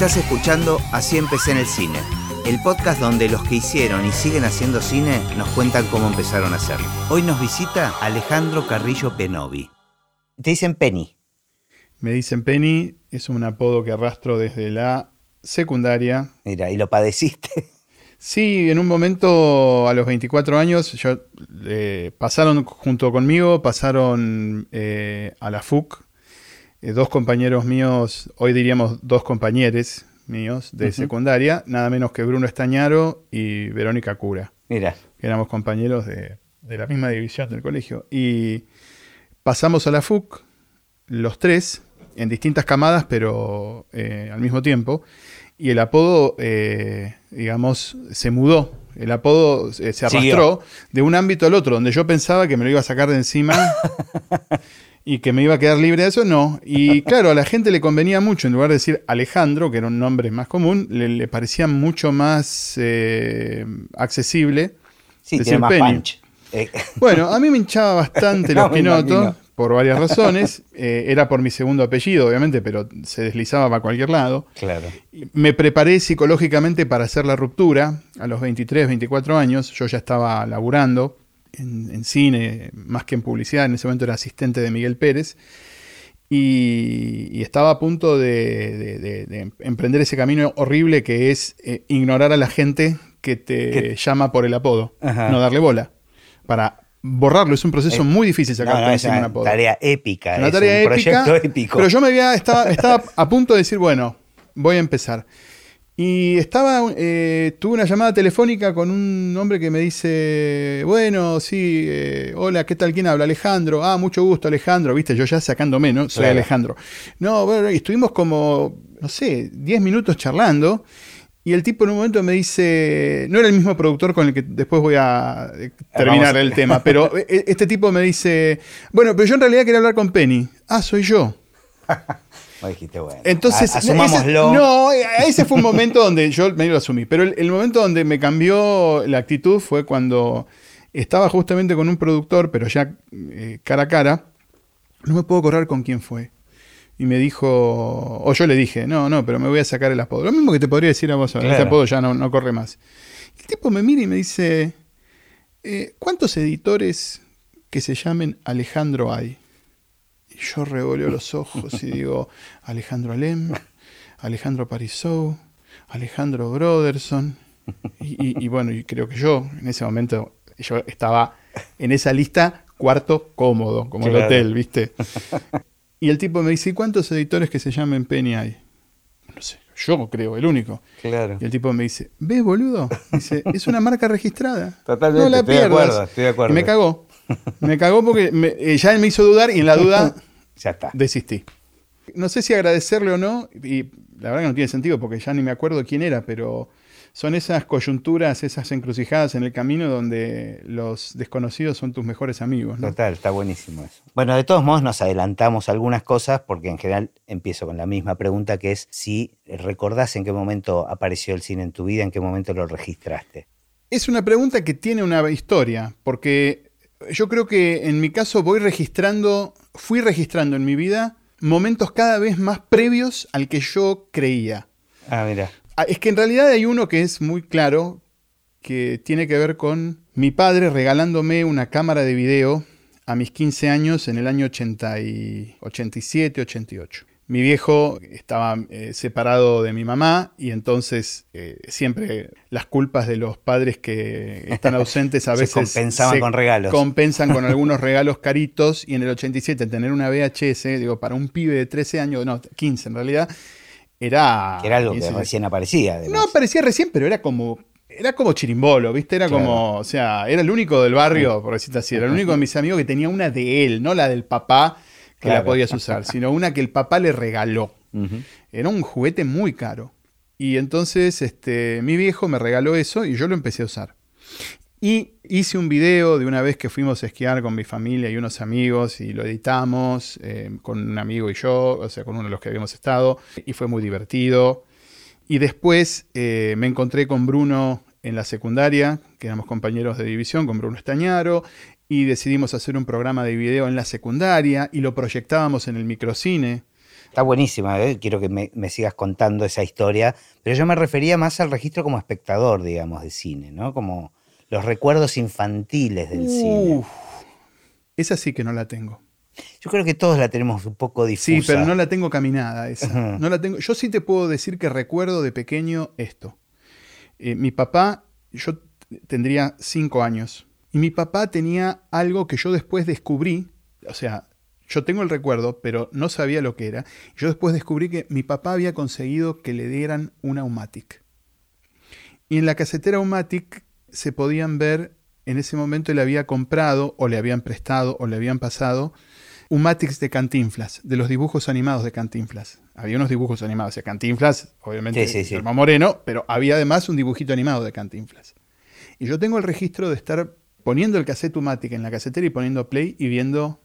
Estás escuchando Así empecé en el cine, el podcast donde los que hicieron y siguen haciendo cine nos cuentan cómo empezaron a hacerlo. Hoy nos visita Alejandro Carrillo Penovi. Te dicen Penny. Me dicen Penny, es un apodo que arrastro desde la secundaria. Mira, ¿y lo padeciste? Sí, en un momento a los 24 años, yo, eh, pasaron junto conmigo, pasaron eh, a la FUC, eh, dos compañeros míos, hoy diríamos dos compañeros míos de secundaria, nada menos que Bruno Estañaro y Verónica Cura. Mira. Éramos compañeros de, de la misma división del colegio. Y pasamos a la FUC, los tres, en distintas camadas, pero al mismo tiempo y el apodo, eh, digamos, se mudó. El apodo eh, se arrastró de un ámbito al otro, donde yo pensaba que me lo iba a sacar de encima y que me iba a quedar libre de eso, no. Y claro, a la gente le convenía mucho, en lugar de decir Alejandro, que era un nombre más común, le, parecía mucho más eh, accesible. Sí, decir más punch. Bueno, a mí me hinchaba bastante los pinotos por varias razones. Eh, era por mi segundo apellido, obviamente, pero se deslizaba para cualquier lado. Claro. Me preparé psicológicamente para hacer la ruptura a los 23, 24 años. Yo ya estaba laburando en, cine, más que en publicidad. En ese momento era asistente de Miguel Pérez. Y, estaba a punto de, emprender ese camino horrible que es eh, ignorar a la gente que te llama por el apodo, no darle bola. Para borrarlo. Es un proceso muy difícil sacar no, es una tarea épica. Una tarea un épica, proyecto épico. Pero yo me había, estaba, estaba a punto de decir, bueno, voy a empezar. Y estaba, eh, tuve una llamada telefónica con un hombre que me dice, bueno, sí, eh, hola, ¿qué tal? ¿Quién habla? Alejandro. Ah, mucho gusto, Alejandro. Viste, yo ya sacándome, ¿no? Soy Alejandro. No, bueno, estuvimos como, no sé, 10 minutos charlando. Y el tipo en un momento me dice, no era el mismo productor con el que después voy a eh, terminar el tema, pero e, e, este tipo me dice, bueno, pero yo en realidad quería hablar con Penny. Ah, soy yo. Dijiste, bueno. Entonces, asumámoslo. no, ese fue un momento donde yo me lo asumí, pero el, momento donde me cambió la actitud fue cuando estaba justamente con un productor, pero ya eh, cara a cara. No me puedo correr con quién fue y me dijo, o yo le dije, no, no, pero me voy a sacar el apodo. Lo mismo que te podría decir a vos, ese apodo ya no, corre más. El tipo me mira y me dice, eh, ¿cuántos editores que se llamen Alejandro hay? Y yo revoleo los ojos y digo, Alejandro Alem, Alejandro Parisou, Alejandro Broderson. Y, bueno, y creo que yo, en ese momento, yo estaba en esa lista cuarto cómodo, como el hotel, ¿viste? Y el tipo me dice, ¿y cuántos editores que se llamen Penny hay? No sé, yo creo, el único. Claro. Y el tipo me dice, ¿ves, boludo? Dice, es una marca registrada. Totalmente, no la estoy De acuerdo, estoy de acuerdo. Y me cagó. Me cagó porque me, eh, ya me hizo dudar y en la duda ya está. desistí. No sé si agradecerle o no, y la verdad que no tiene sentido porque ya ni me acuerdo quién era, pero son esas coyunturas, esas encrucijadas en el camino donde los desconocidos son tus mejores amigos. Total, está buenísimo eso. Bueno, de todos modos nos adelantamos algunas cosas porque en general empiezo con la misma pregunta que es si recordás en qué momento apareció el cine en tu vida, en qué momento lo registraste. Es una pregunta que tiene una historia, porque yo creo que en mi caso voy registrando, fui registrando en mi vida momentos cada vez más previos al que yo creía. Ah, mira. Ah, es que en realidad hay uno que es muy claro, que tiene que ver con mi padre regalándome una cámara de video a mis 15 años en el año 87, 88. Mi viejo estaba eh, separado de mi mamá y entonces eh, siempre las culpas de los padres que están ausentes a veces compensaban con regalos. Compensan con algunos regalos caritos y en el 87 tener una VHS, digo, para un pibe de 13 años, no, 15 en realidad, era. era algo que recién aparecía. No aparecía recién, pero era como. Era como chirimbolo, ¿viste? Era como. O sea, era el único del barrio, por decirte así. Era el único de mis amigos que tenía una de él, no la del papá que la podías usar, sino una que el papá le regaló. Era un juguete muy caro. Y entonces este, mi viejo me regaló eso y yo lo empecé a usar. Y hice un video de una vez que fuimos a esquiar con mi familia y unos amigos y lo editamos eh, con un amigo y yo, o sea, con uno de los que habíamos estado, y fue muy divertido. Y después eh, me encontré con Bruno en la secundaria, que éramos compañeros de división, con Bruno Estañaro, y decidimos hacer un programa de video en la secundaria y lo proyectábamos en el microcine Está buenísima, ¿eh? quiero que me, sigas contando esa historia, pero yo me refería más al registro como espectador, digamos, de cine, ¿no? Como los recuerdos infantiles del cine. Esa sí que no la tengo. Yo creo que todos la tenemos un poco difusa. Sí, pero no la tengo caminada esa. No la tengo. Yo sí te puedo decir que recuerdo de pequeño esto. Eh, mi papá, yo tendría cinco años, y mi papá tenía algo que yo después descubrí, o sea, yo tengo el recuerdo, pero no sabía lo que era. Yo después descubrí que mi papá había conseguido que le dieran una Umatic. Y en la casetera Umatic se podían ver, en ese momento le había comprado, o le habían prestado, o le habían pasado, Umatics de Cantinflas, de los dibujos animados de Cantinflas. Había unos dibujos animados de Cantinflas, obviamente sí, sí, Moreno, pero había además un dibujito animado de Cantinflas. Y yo tengo el registro de estar poniendo el cassette Umatic en la casetera y poniendo play y viendo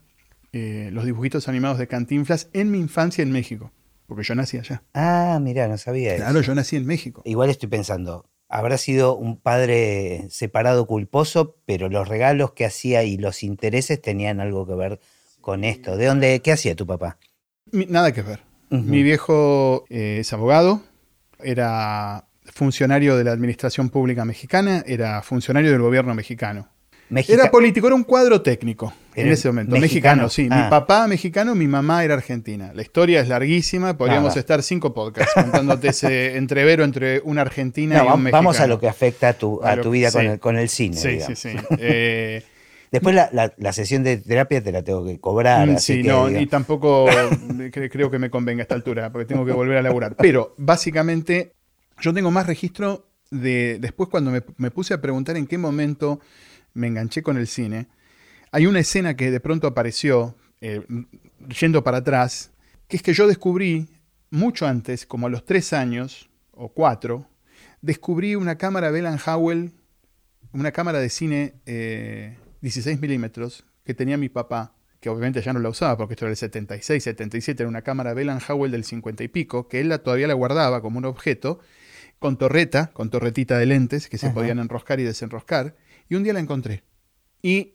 eh, los dibujitos animados de Cantinflas en mi infancia en México. Porque yo nací allá. Ah, mira, no sabía eso. Claro, yo nací en México. Igual estoy pensando, habrá sido un padre separado culposo, pero los regalos que hacía y los intereses tenían algo que ver con esto. ¿De dónde, qué hacía tu papá? nada que ver. Mi viejo eh, es abogado, era funcionario de la administración pública mexicana, era funcionario del gobierno mexicano. Era político, era un cuadro técnico en ese momento. Mexicano, sí. Mi ah. papá mexicano, mi mamá era argentina. La historia es larguísima, podríamos estar cinco podcasts contándote ese entrevero entre una argentina y un mexicano. Vamos a lo que afecta a tu, a tu vida con, el, con, el, cine. Sí, sí, sí. Eh, Después la, sesión de terapia te la tengo que cobrar. Mm, sí, no, y tampoco creo que me convenga a esta altura, porque tengo que volver a laburar. Pero básicamente yo tengo más registro de después cuando me puse a preguntar en qué momento me enganché con el cine, hay una escena que de pronto apareció, eh, yendo para atrás, que es que yo descubrí, mucho antes, como a los tres años o cuatro, descubrí una cámara Bell Howell, una cámara de cine 16 eh, milímetros que tenía mi papá, que obviamente ya no la usaba porque esto era el 76, 77, era una cámara Bell Howell del 50 y pico, que él la, todavía la guardaba como un objeto, con torreta, con torretita de lentes que se podían enroscar y desenroscar, y un día la encontré. Y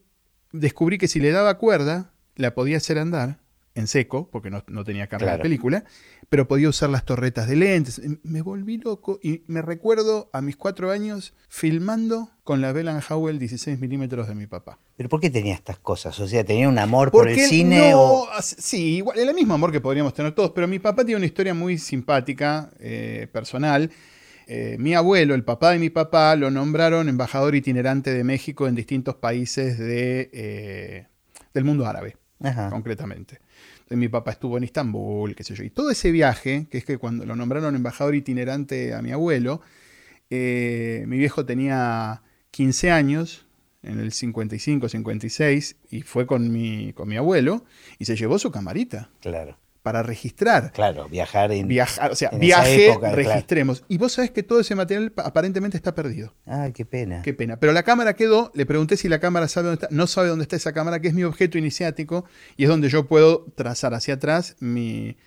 descubrí que si le daba cuerda, la podía hacer andar en seco, porque no, tenía cámara de película, pero podía usar las torretas de lentes. Me volví loco y me recuerdo a mis cuatro años filmando con la Bell Howell 16 milímetros de mi papá. ¿Pero por qué tenía estas cosas? O sea, ¿tenía un amor por el cine? o... Sí, igual, el mismo amor que podríamos tener todos, pero mi papá tiene una historia muy simpática, eh, personal. Eh, mi abuelo, el papá de mi papá, lo nombraron embajador itinerante de México en distintos países de, eh, del mundo árabe, concretamente. Entonces, mi papá estuvo en Istambul, qué sé yo. Y todo ese viaje, que es que cuando lo nombraron embajador itinerante a mi abuelo, eh, mi viejo tenía 15 años, en el 55, 56, y fue con mi, con mi abuelo, y se llevó su camarita. Claro para registrar. Claro, viajar en. Viajar, o sea, viaje, registremos. Y vos sabés que todo ese material aparentemente está perdido. Ah, qué pena. Qué pena. Pero la cámara quedó, le pregunté si la cámara sabe dónde está. No sabe dónde está esa cámara, que es mi objeto iniciático y es donde yo puedo trazar hacia atrás mi,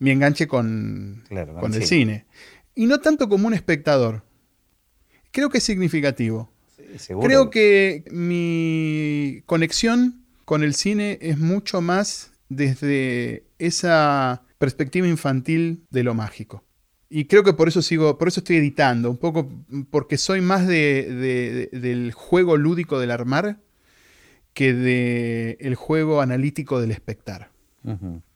enganche con, con el cine. Y no tanto como un espectador. Creo que es significativo. Creo que mi conexión con el cine es mucho más desde esa perspectiva infantil de lo mágico. Y creo que por eso sigo, por eso estoy editando, un poco porque soy más de, del juego lúdico del armar que del juego analítico del espectar.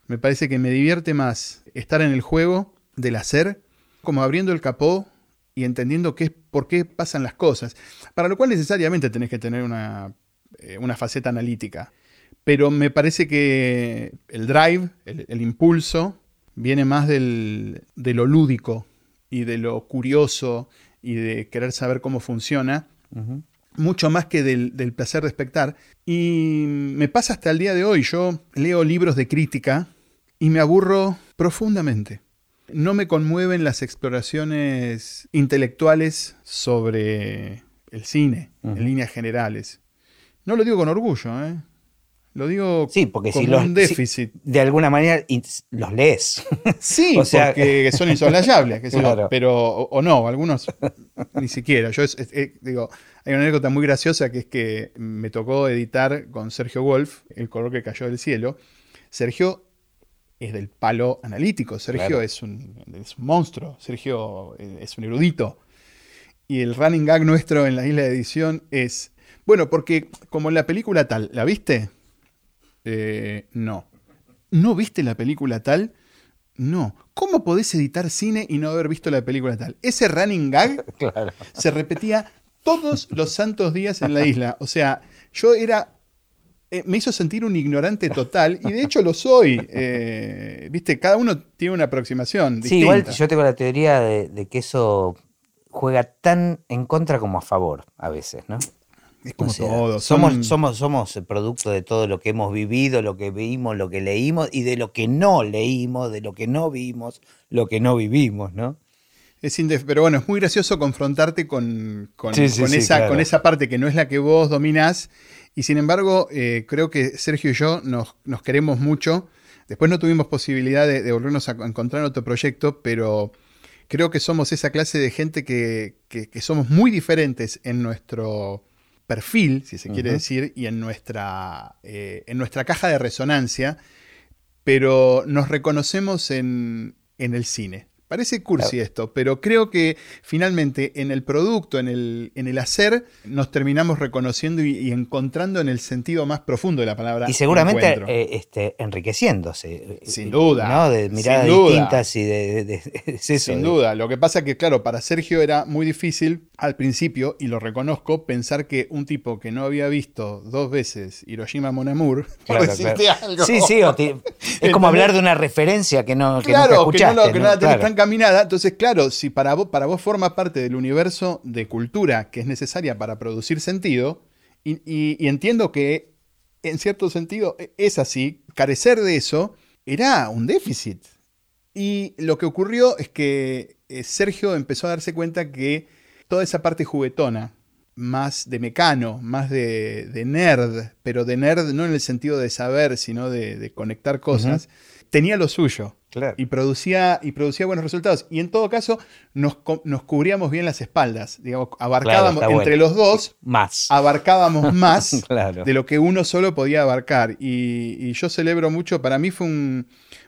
Me parece que me divierte más estar en el juego del hacer, como abriendo el capó y entendiendo qué, por qué pasan las cosas. Para lo cual necesariamente tenés que tener una, eh, una faceta analítica. Pero me parece que el drive, el, impulso, viene más de lo lúdico y de lo curioso y de querer saber cómo funciona, mucho más que del, placer de espectar. Y me pasa hasta el día de hoy, yo leo libros de crítica y me aburro profundamente. No me conmueven las exploraciones intelectuales sobre el cine, en líneas generales. No lo digo con orgullo, ¿eh? Lo digo sí, porque si los, un déficit. de alguna manera los lees. Sí, o sea, porque son insoslayables, pero o, no, algunos ni siquiera. Yo digo, hay una anécdota muy graciosa que es que me tocó editar con Sergio Wolf, El color que cayó del cielo. Sergio es del palo analítico. Sergio es, un, monstruo. Sergio eh, es un erudito. Y el running gag nuestro en la isla de edición es. Bueno, porque como en la película tal, ¿la viste? Eh, no. ¿No viste la película tal? No. ¿Cómo podés editar cine y no haber visto la película tal? Ese running gag se repetía todos los santos días en la isla. O sea, yo era eh, me hizo sentir un ignorante total y de hecho lo soy. Eh, viste, cada uno tiene una aproximación. Sí, igual yo tengo la teoría de, que eso juega tan en contra como a favor a veces, ¿no? Es como todo. Somos, somos, somos el producto de todo lo que hemos vivido, lo que vimos, lo que leímos y de lo que no leímos, de lo que no vimos, lo que no vivimos, ¿no? Es pero bueno, es muy gracioso confrontarte con, esa, con esa parte que no es la que vos dominás y sin embargo, eh, creo que Sergio y yo nos, queremos mucho. Después no tuvimos posibilidad de, volvernos a encontrar en otro proyecto, pero creo que somos esa clase de gente que, somos muy diferentes en nuestro perfil, si se quiere decir, y en nuestra, eh, en nuestra caja de resonancia, pero nos reconocemos en, en el cine. Parece cursi esto, pero creo que finalmente en el producto, en el, en el hacer, nos terminamos reconociendo y, encontrando en el sentido más profundo de la palabra. Y seguramente eh, este, enriqueciéndose. Eh, sin duda. ¿no? De miradas distintas y de, Sin duda. Lo que pasa que, claro, para Sergio era muy difícil al principio, y lo reconozco, pensar que un tipo que no había visto dos veces Hiroshima Mon Amour, claro, algo. Sí, sí, es como hablar de una referencia que no, que claro, escuchaste, que no, que no caminada. Entonces, claro, si para vos, para vos forma parte del universo de cultura que es necesaria para producir sentido, y, entiendo que en cierto sentido e, es así, carecer de eso era un déficit. Y lo que ocurrió es que eh, Sergio empezó a darse cuenta que toda esa parte juguetona, más de mecano, más de, nerd, pero de nerd no en el sentido de saber, sino de, conectar cosas, tenía lo suyo. Y, producía, y producía buenos resultados. Y en todo caso, nos, cubríamos bien las espaldas. Digamos, abarcábamos entre los dos. Más. Abarcábamos más de lo que uno solo podía abarcar. Y, yo celebro mucho. Para mí fue un,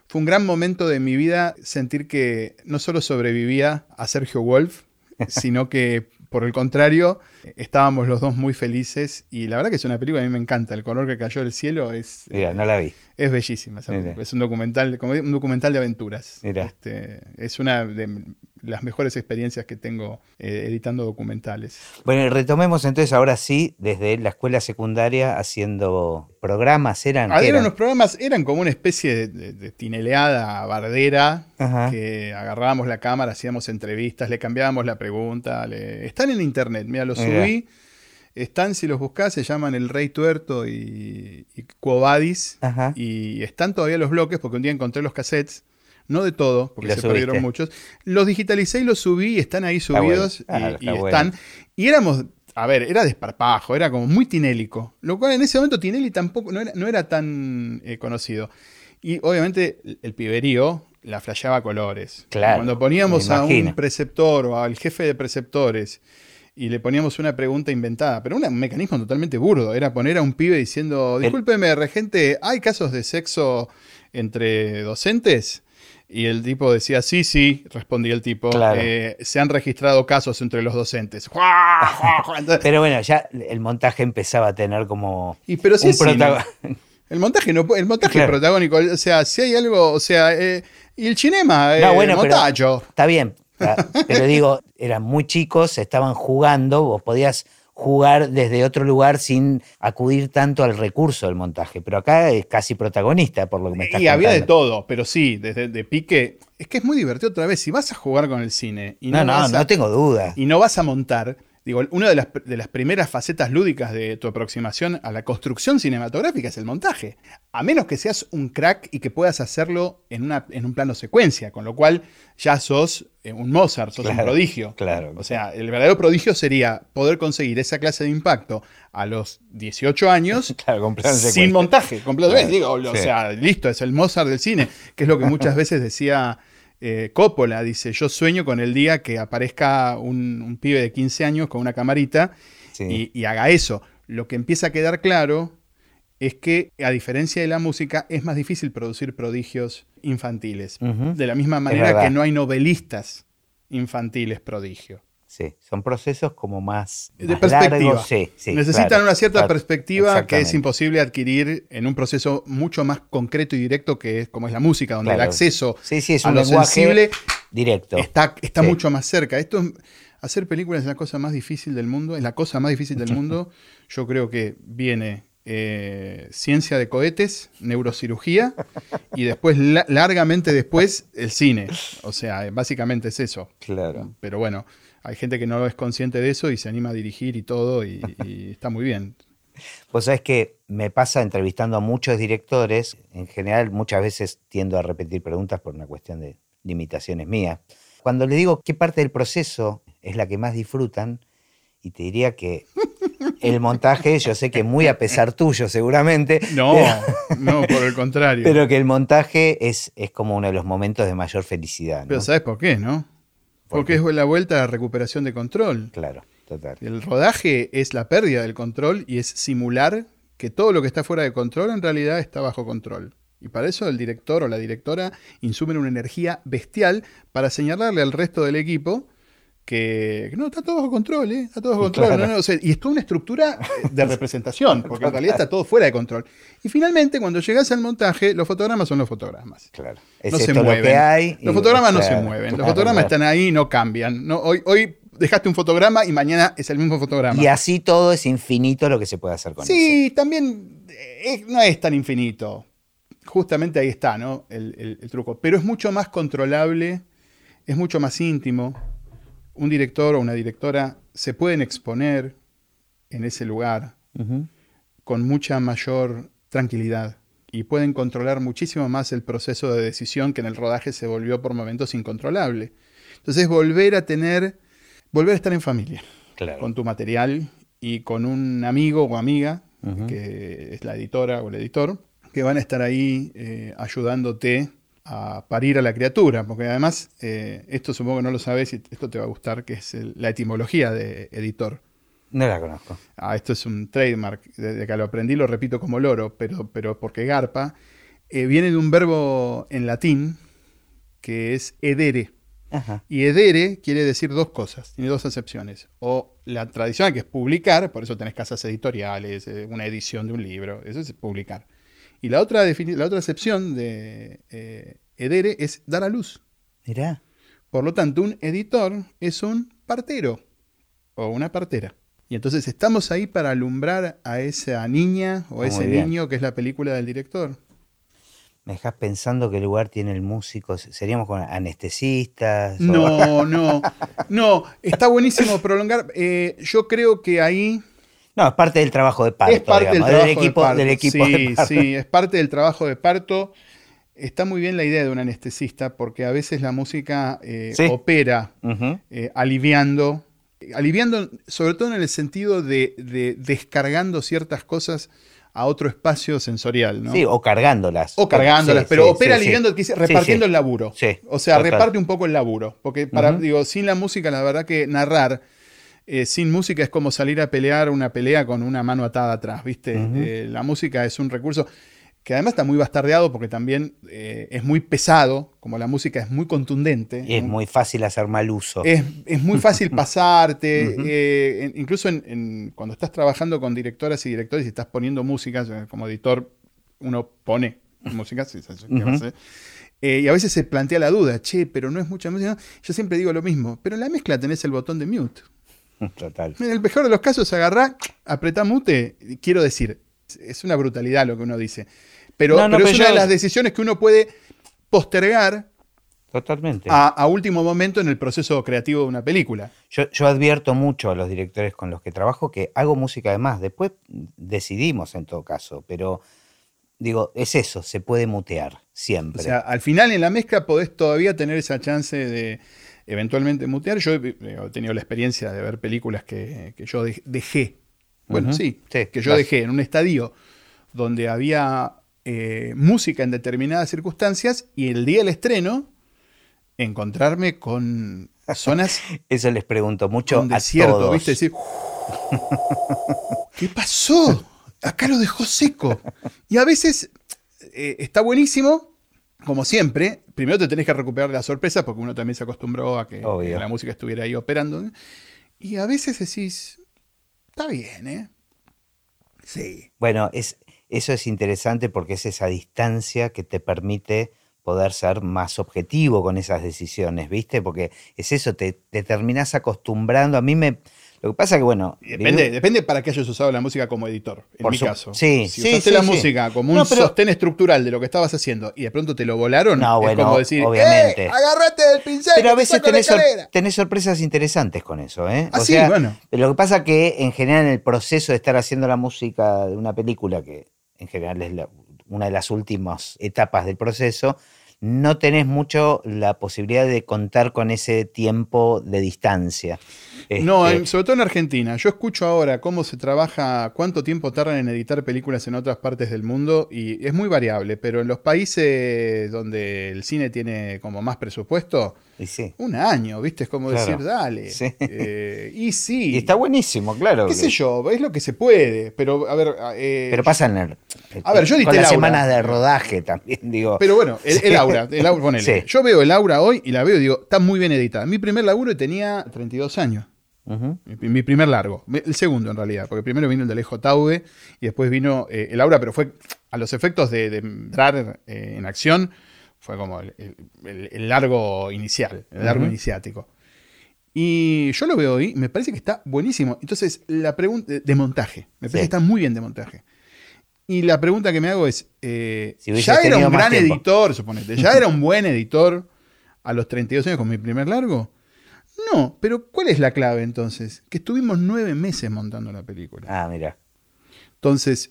fue un gran momento de mi vida sentir que no solo sobrevivía a Sergio Wolf, sino que por el contrario, estábamos los dos muy felices y la verdad que es una película que a mí me encanta. El color que cayó del cielo es. no la vi. Es bellísima. Es un documental, un documental de aventuras. Este, es una de las mejores experiencias que tengo eh, editando documentales. Bueno, retomemos entonces ahora sí, desde la escuela secundaria haciendo programas. ¿Eran, eran unos programas, eran como una especie de, tineleada bardera, que agarrábamos la cámara, hacíamos entrevistas, le cambiábamos la pregunta. Están en internet, mira, los subí. Están, si los buscás, se llaman El Rey Tuerto y, y Cuobadis. Y están todavía los bloques, porque un día encontré los cassettes. No de todo, porque se perdieron muchos. Los digitalicé y los subí y están ahí subidos y, ah, están. Y éramos, a ver, era desparpajo, era como muy tinélico. Lo cual en ese momento Tinelli tampoco, no era, no era tan eh, conocido. Y obviamente el piberío la flasheaba colores. Claro, Cuando poníamos a un preceptor o al jefe de preceptores y le poníamos una pregunta inventada, pero un mecanismo totalmente burdo, era poner a un pibe diciendo, discúlpeme, regente, ¿hay casos de sexo entre docentes? Y el tipo decía, sí, sí, respondía el tipo, eh, se han registrado casos entre los docentes. pero bueno, ya el montaje empezaba a tener como y, pero un El montaje no el montaje protagónico, o sea, si hay algo, o sea, eh, y el cinema, no, bueno, está bien, pero digo, eran muy chicos, estaban jugando, vos podías jugar desde otro lugar sin acudir tanto al recurso del montaje. Pero acá es casi protagonista, por lo que me estás Y había de todo, pero sí, desde de pique. Es que es muy divertido otra vez. Si vas a jugar con el cine y no, no, no tengo duda. Y no vas a montar Digo, una de las, de las, primeras facetas lúdicas de tu aproximación a la construcción cinematográfica es el montaje. A menos que seas un crack y que puedas hacerlo en, una, en un plano secuencia, con lo cual ya sos eh, un Mozart, sos un prodigio. Claro. O sea, el verdadero prodigio sería poder conseguir esa clase de impacto a los 18 años sin montaje. Completamente. Digo, o sea, listo, es el Mozart del cine, que es lo que muchas veces decía eh, Coppola dice, yo sueño con el día que aparezca un, pibe de 15 años con una camarita y, haga eso. Lo que empieza a quedar claro es que, a diferencia de la música, es más difícil producir prodigios infantiles. De la misma manera que no hay novelistas infantiles prodigio. Sí, son procesos como más, de perspectiva. Necesitan una cierta perspectiva que es imposible adquirir en un proceso mucho más concreto y directo que es como es la música, donde el acceso a lo sensible directo. está, está mucho más cerca. Esto hacer películas es la cosa más difícil del mundo, es la cosa más difícil del mundo. Yo creo que viene eh, ciencia de cohetes, neurocirugía y después, largamente después, el cine. O sea, básicamente es eso. Claro. Pero bueno, hay gente que no es consciente de eso y se anima a dirigir y todo y, está muy bien. Pues sabes que me pasa entrevistando a muchos directores, en general muchas veces tiendo a repetir preguntas por una cuestión de limitaciones mías. Cuando le digo qué parte del proceso es la que más disfrutan, y te diría que el montaje, yo sé que muy a pesar tuyo seguramente. No, no, por el contrario. Pero que el montaje es, es como uno de los momentos de mayor felicidad. Pero ¿sabes por qué, no? Porque es la vuelta a la recuperación de control. Claro, total. El rodaje es la pérdida del control y es simular que todo lo que está fuera de control en realidad está bajo control. Y para eso el director o la directora insumen una energía bestial para señalarle al resto del equipo que, no, está todo bajo control, ¿eh? está todo bajo control. y es toda una estructura de representación, porque en realidad está todo fuera de control. Y finalmente, cuando llegas al montaje, los fotogramas son los fotogramas. Claro. no se mueven. los fotogramas no se mueven. los fotogramas están ahí, no cambian. No, hoy, hoy dejaste un fotograma y mañana es el mismo fotograma. Y así todo es infinito lo que se puede hacer con eso. Sí, también eh, no es tan infinito. Justamente ahí está, ¿no? el truco. Pero es mucho más controlable, es mucho más íntimo un director o una directora se pueden exponer en ese lugar con mucha mayor tranquilidad y pueden controlar muchísimo más el proceso de decisión que en el rodaje se volvió por momentos incontrolable. Entonces volver a tener, volver a estar en familia con tu material y con un amigo o amiga, que es la editora o el editor, que van a estar ahí eh, ayudándote a parir a la criatura, porque además, eh, esto supongo que no lo sabes y esto te va a gustar, que es la etimología de editor. No la conozco. Ah, esto es un trademark, desde que lo aprendí lo repito como loro, pero, pero porque garpa, eh, viene de un verbo en latín que es edere. Y edere quiere decir dos cosas, tiene dos acepciones. O la tradicional, que es publicar, por eso tenés casas editoriales, eh, una edición de un libro, eso es publicar. Y la otra, la otra acepción de eh, edere es dar a luz. Mirá. Por lo tanto, un editor es un partero o una partera. Y entonces estamos ahí para alumbrar a esa niña o a ese niño que es la película del director. Me dejas pensando qué lugar tiene el músico. ¿Seríamos con anestesistas? No, no, no. Está buenísimo prolongar. Eh, yo creo que ahí no, es parte del trabajo de parto. Es parte del, equipo, de del equipo sí, Sí, es parte del trabajo de parto. Está muy bien la idea de un anestesista porque a veces la música eh, opera eh, aliviando, aliviando sobre todo en el sentido de, descargando ciertas cosas a otro espacio sensorial, ¿no? Sí, o cargándolas. O cargándolas, pero opera aliviando, repartiendo el laburo. o sea, reparte un poco el laburo. Porque para, digo, sin la música, la verdad que narrar eh, sin música es como salir a pelear una pelea con una mano atada atrás, ¿viste? Eh, la música es un recurso que además está muy bastardeado porque también eh, es muy pesado, como la música es muy contundente. es muy fácil hacer mal uso. Es, muy fácil pasarte, incluso cuando estás trabajando con directoras y directores y estás poniendo música, como editor uno pone música, y a veces se plantea la duda, che, pero no es mucha música. Yo siempre digo lo mismo, pero en la mezcla tenés el botón de mute. Total. En el mejor de los casos, agarrá, apretá mute. Quiero decir, es una brutalidad lo que uno dice. Pero, es una de las decisiones que uno puede postergar Totalmente. A, último momento en el proceso creativo de una película. Yo, advierto mucho a los directores con los que trabajo que hago música además. Después decidimos en todo caso, pero digo, es eso, se puede mutear siempre. O sea, al final en la mezcla podés todavía tener esa chance de, eventualmente mutear. Yo he tenido la experiencia de ver películas que, yo dejé. Bueno, sí, que yo dejé en un estadio donde había eh, música en determinadas circunstancias y el día del estreno encontrarme con zonas. Eso les pregunto mucho. Con desierto, ¿viste? Decir, ¿qué pasó? acá lo dejó seco. Y a veces eh, está buenísimo, como siempre. Primero te tenés que recuperar la sorpresa porque uno también se acostumbró a que, la música estuviera ahí operando. Y a veces decís, está bien, ¿eh? Sí. Bueno, es, eso es interesante porque es esa distancia que te permite poder ser más objetivo con esas decisiones, ¿viste? Porque es eso, te, te terminás acostumbrando. A mí me, lo que pasa que, bueno. Depende, depende para qué hayas usado la música como editor, en mi caso. Sí, si usaste la música como un sostén estructural de lo que estabas haciendo y de pronto te lo volaron, no, es como decir, obviamente. ¡Eh, agarrate del pincel! Pero a veces tenés, sorpresas interesantes con eso, ¿eh? Ah, sí, bueno. Lo que pasa que en general en el proceso de estar haciendo la música de una película, que en general es una de las últimas etapas del proceso, no tenés mucho la posibilidad de contar con ese tiempo de distancia. No, este, sobre todo en Argentina. Yo escucho ahora cómo se trabaja, cuánto tiempo tardan en editar películas en otras partes del mundo y es muy variable, pero en los países donde el cine tiene como más presupuesto, un año, ¿viste? Es como decir, dale. Eh, y sí. Y está buenísimo, claro. ¿Qué sé yo? Es lo que se puede, pero a ver... Eh, pero pasa en el, a ver, yo con las semanas de rodaje también, digo. Pero bueno, el, aura, el aura ponele. Yo veo el aura hoy y la veo y digo, está muy bien editada. Mi primer laburo tenía 32 años mi, primer largo, el segundo en realidad, porque primero vino el de Alejo Taude y después vino eh, el Aura, pero fue a los efectos de, entrar eh, en acción, fue como el, largo inicial, el largo iniciático. Y yo lo veo hoy, me parece que está buenísimo. Entonces, la pregunta de montaje, me parece que está muy bien de montaje. Y la pregunta que me hago es, eh, ya era un gran editor, suponete, ya era un buen editor a los 32 años con mi primer largo. No, pero ¿cuál es la clave entonces? Que estuvimos nueve meses montando la película. Ah, mira. Entonces,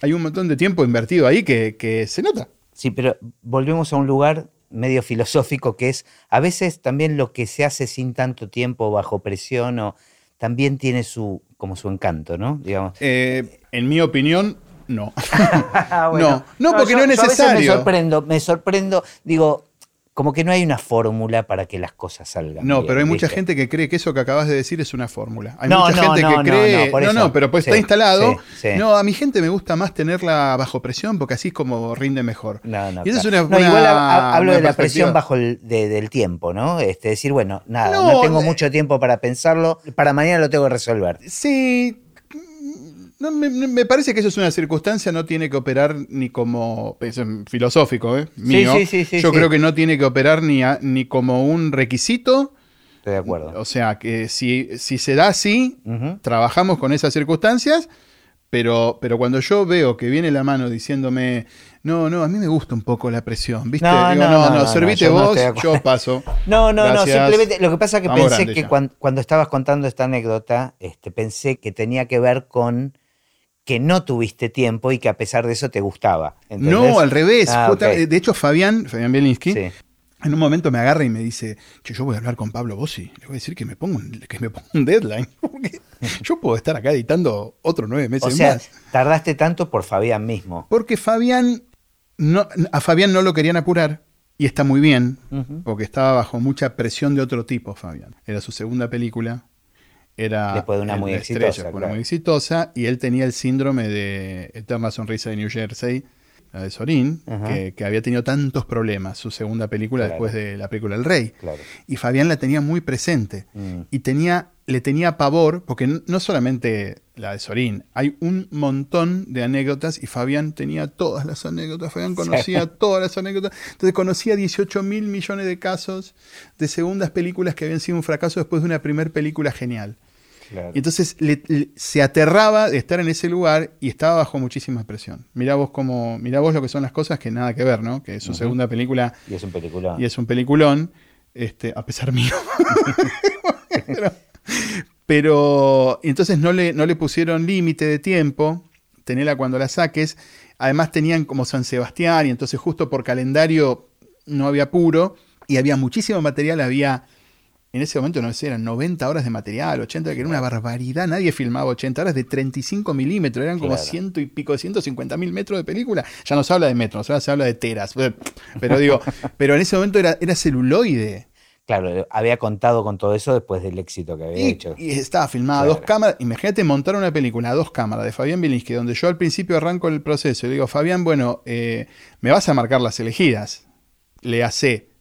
hay un montón de tiempo invertido ahí que, se nota. Sí, pero volvemos a un lugar medio filosófico que es a veces también lo que se hace sin tanto tiempo bajo presión o también tiene su como su encanto, ¿no? Digamos. Eh, en mi opinión, no. no. no, porque no, es necesario. me sorprendo, me sorprendo, digo, como que no hay una fórmula para que las cosas salgan. No, pero hay mucha gente que cree que eso que acabas de decir es una fórmula. Hay mucha gente que cree. No, no, pero pues está instalado. No, a mi gente me gusta más tenerla bajo presión porque así es como rinde mejor. y eso es una, igual hablo de la presión bajo el del tiempo, ¿no? Este, decir, bueno, nada, no, tengo mucho tiempo para pensarlo, para mañana lo tengo que resolver. Sí, me, parece que eso es una circunstancia, no tiene que operar ni como. Es filosófico, ¿eh? Mío. Yo creo que no tiene que operar ni, ni como un requisito. Estoy de acuerdo. O sea, que si, si se da así, trabajamos con esas circunstancias, pero, pero cuando yo veo que viene la mano diciéndome, no, no, a mí me gusta un poco la presión, ¿viste? No, Digo, no, no, servite vos, yo paso. No, no, no, simplemente lo que pasa es que pensé que cuando, cuando, estabas contando esta anécdota, este, pensé que tenía que ver con que no tuviste tiempo y que a pesar de eso te gustaba. No, al revés. Ah, de hecho, Fabián, Fabián Bielinski, en un momento me agarra y me dice, yo voy a hablar con Pablo Bossi, le voy a decir que me ponga un, que me ponga un deadline, porque yo puedo estar acá editando otros nueve meses o sea, tardaste tanto por Fabián mismo. Porque Fabián, no, a Fabián no lo querían apurar. Y está muy bien, porque estaba bajo mucha presión de otro tipo, Fabián. Era su segunda película, era Después de una muy exitosa. muy exitosa, y él tenía el síndrome de Eterna Sonrisa de New Jersey, la de Sorín, que, había tenido tantos problemas, su segunda película después de la película El Rey. Y Fabián la tenía muy presente. Mm. Y tenía, le tenía pavor, porque no solamente la de Sorín, hay un montón de anécdotas y Fabián tenía todas las anécdotas, Fabián conocía todas las anécdotas. Entonces conocía 18 mil millones de casos de segundas películas que habían sido un fracaso después de una primera película genial. Y entonces se aterraba de estar en ese lugar y estaba bajo muchísima presión. Mirá vos como, mirá vos lo que son las cosas que nada que ver, ¿no? Que es su segunda película. Y es un peliculón. Y es un peliculón, este, a pesar mío. pero, entonces no le, no le pusieron límite de tiempo, tenela cuando la saques. Además tenían como San Sebastián y entonces justo por calendario no había puro y había muchísimo material, había en ese momento no sé, eran 90 horas de material, 80, que era una barbaridad. Nadie filmaba 80 horas de 35 milímetros, eran como ciento y pico, 150 mil metros de película. Ya no se habla de metros, ahora se habla de teras. Pero digo, pero en ese momento era, era celuloide. Claro, había contado con todo eso después del éxito que había hecho. Y estaba filmada a dos cámaras. Imagínate montar una película a dos cámaras de Fabián Bilinski, donde yo al principio arranco el proceso y le digo, Fabián, bueno, eh, me vas a marcar las elegidas. Le hace.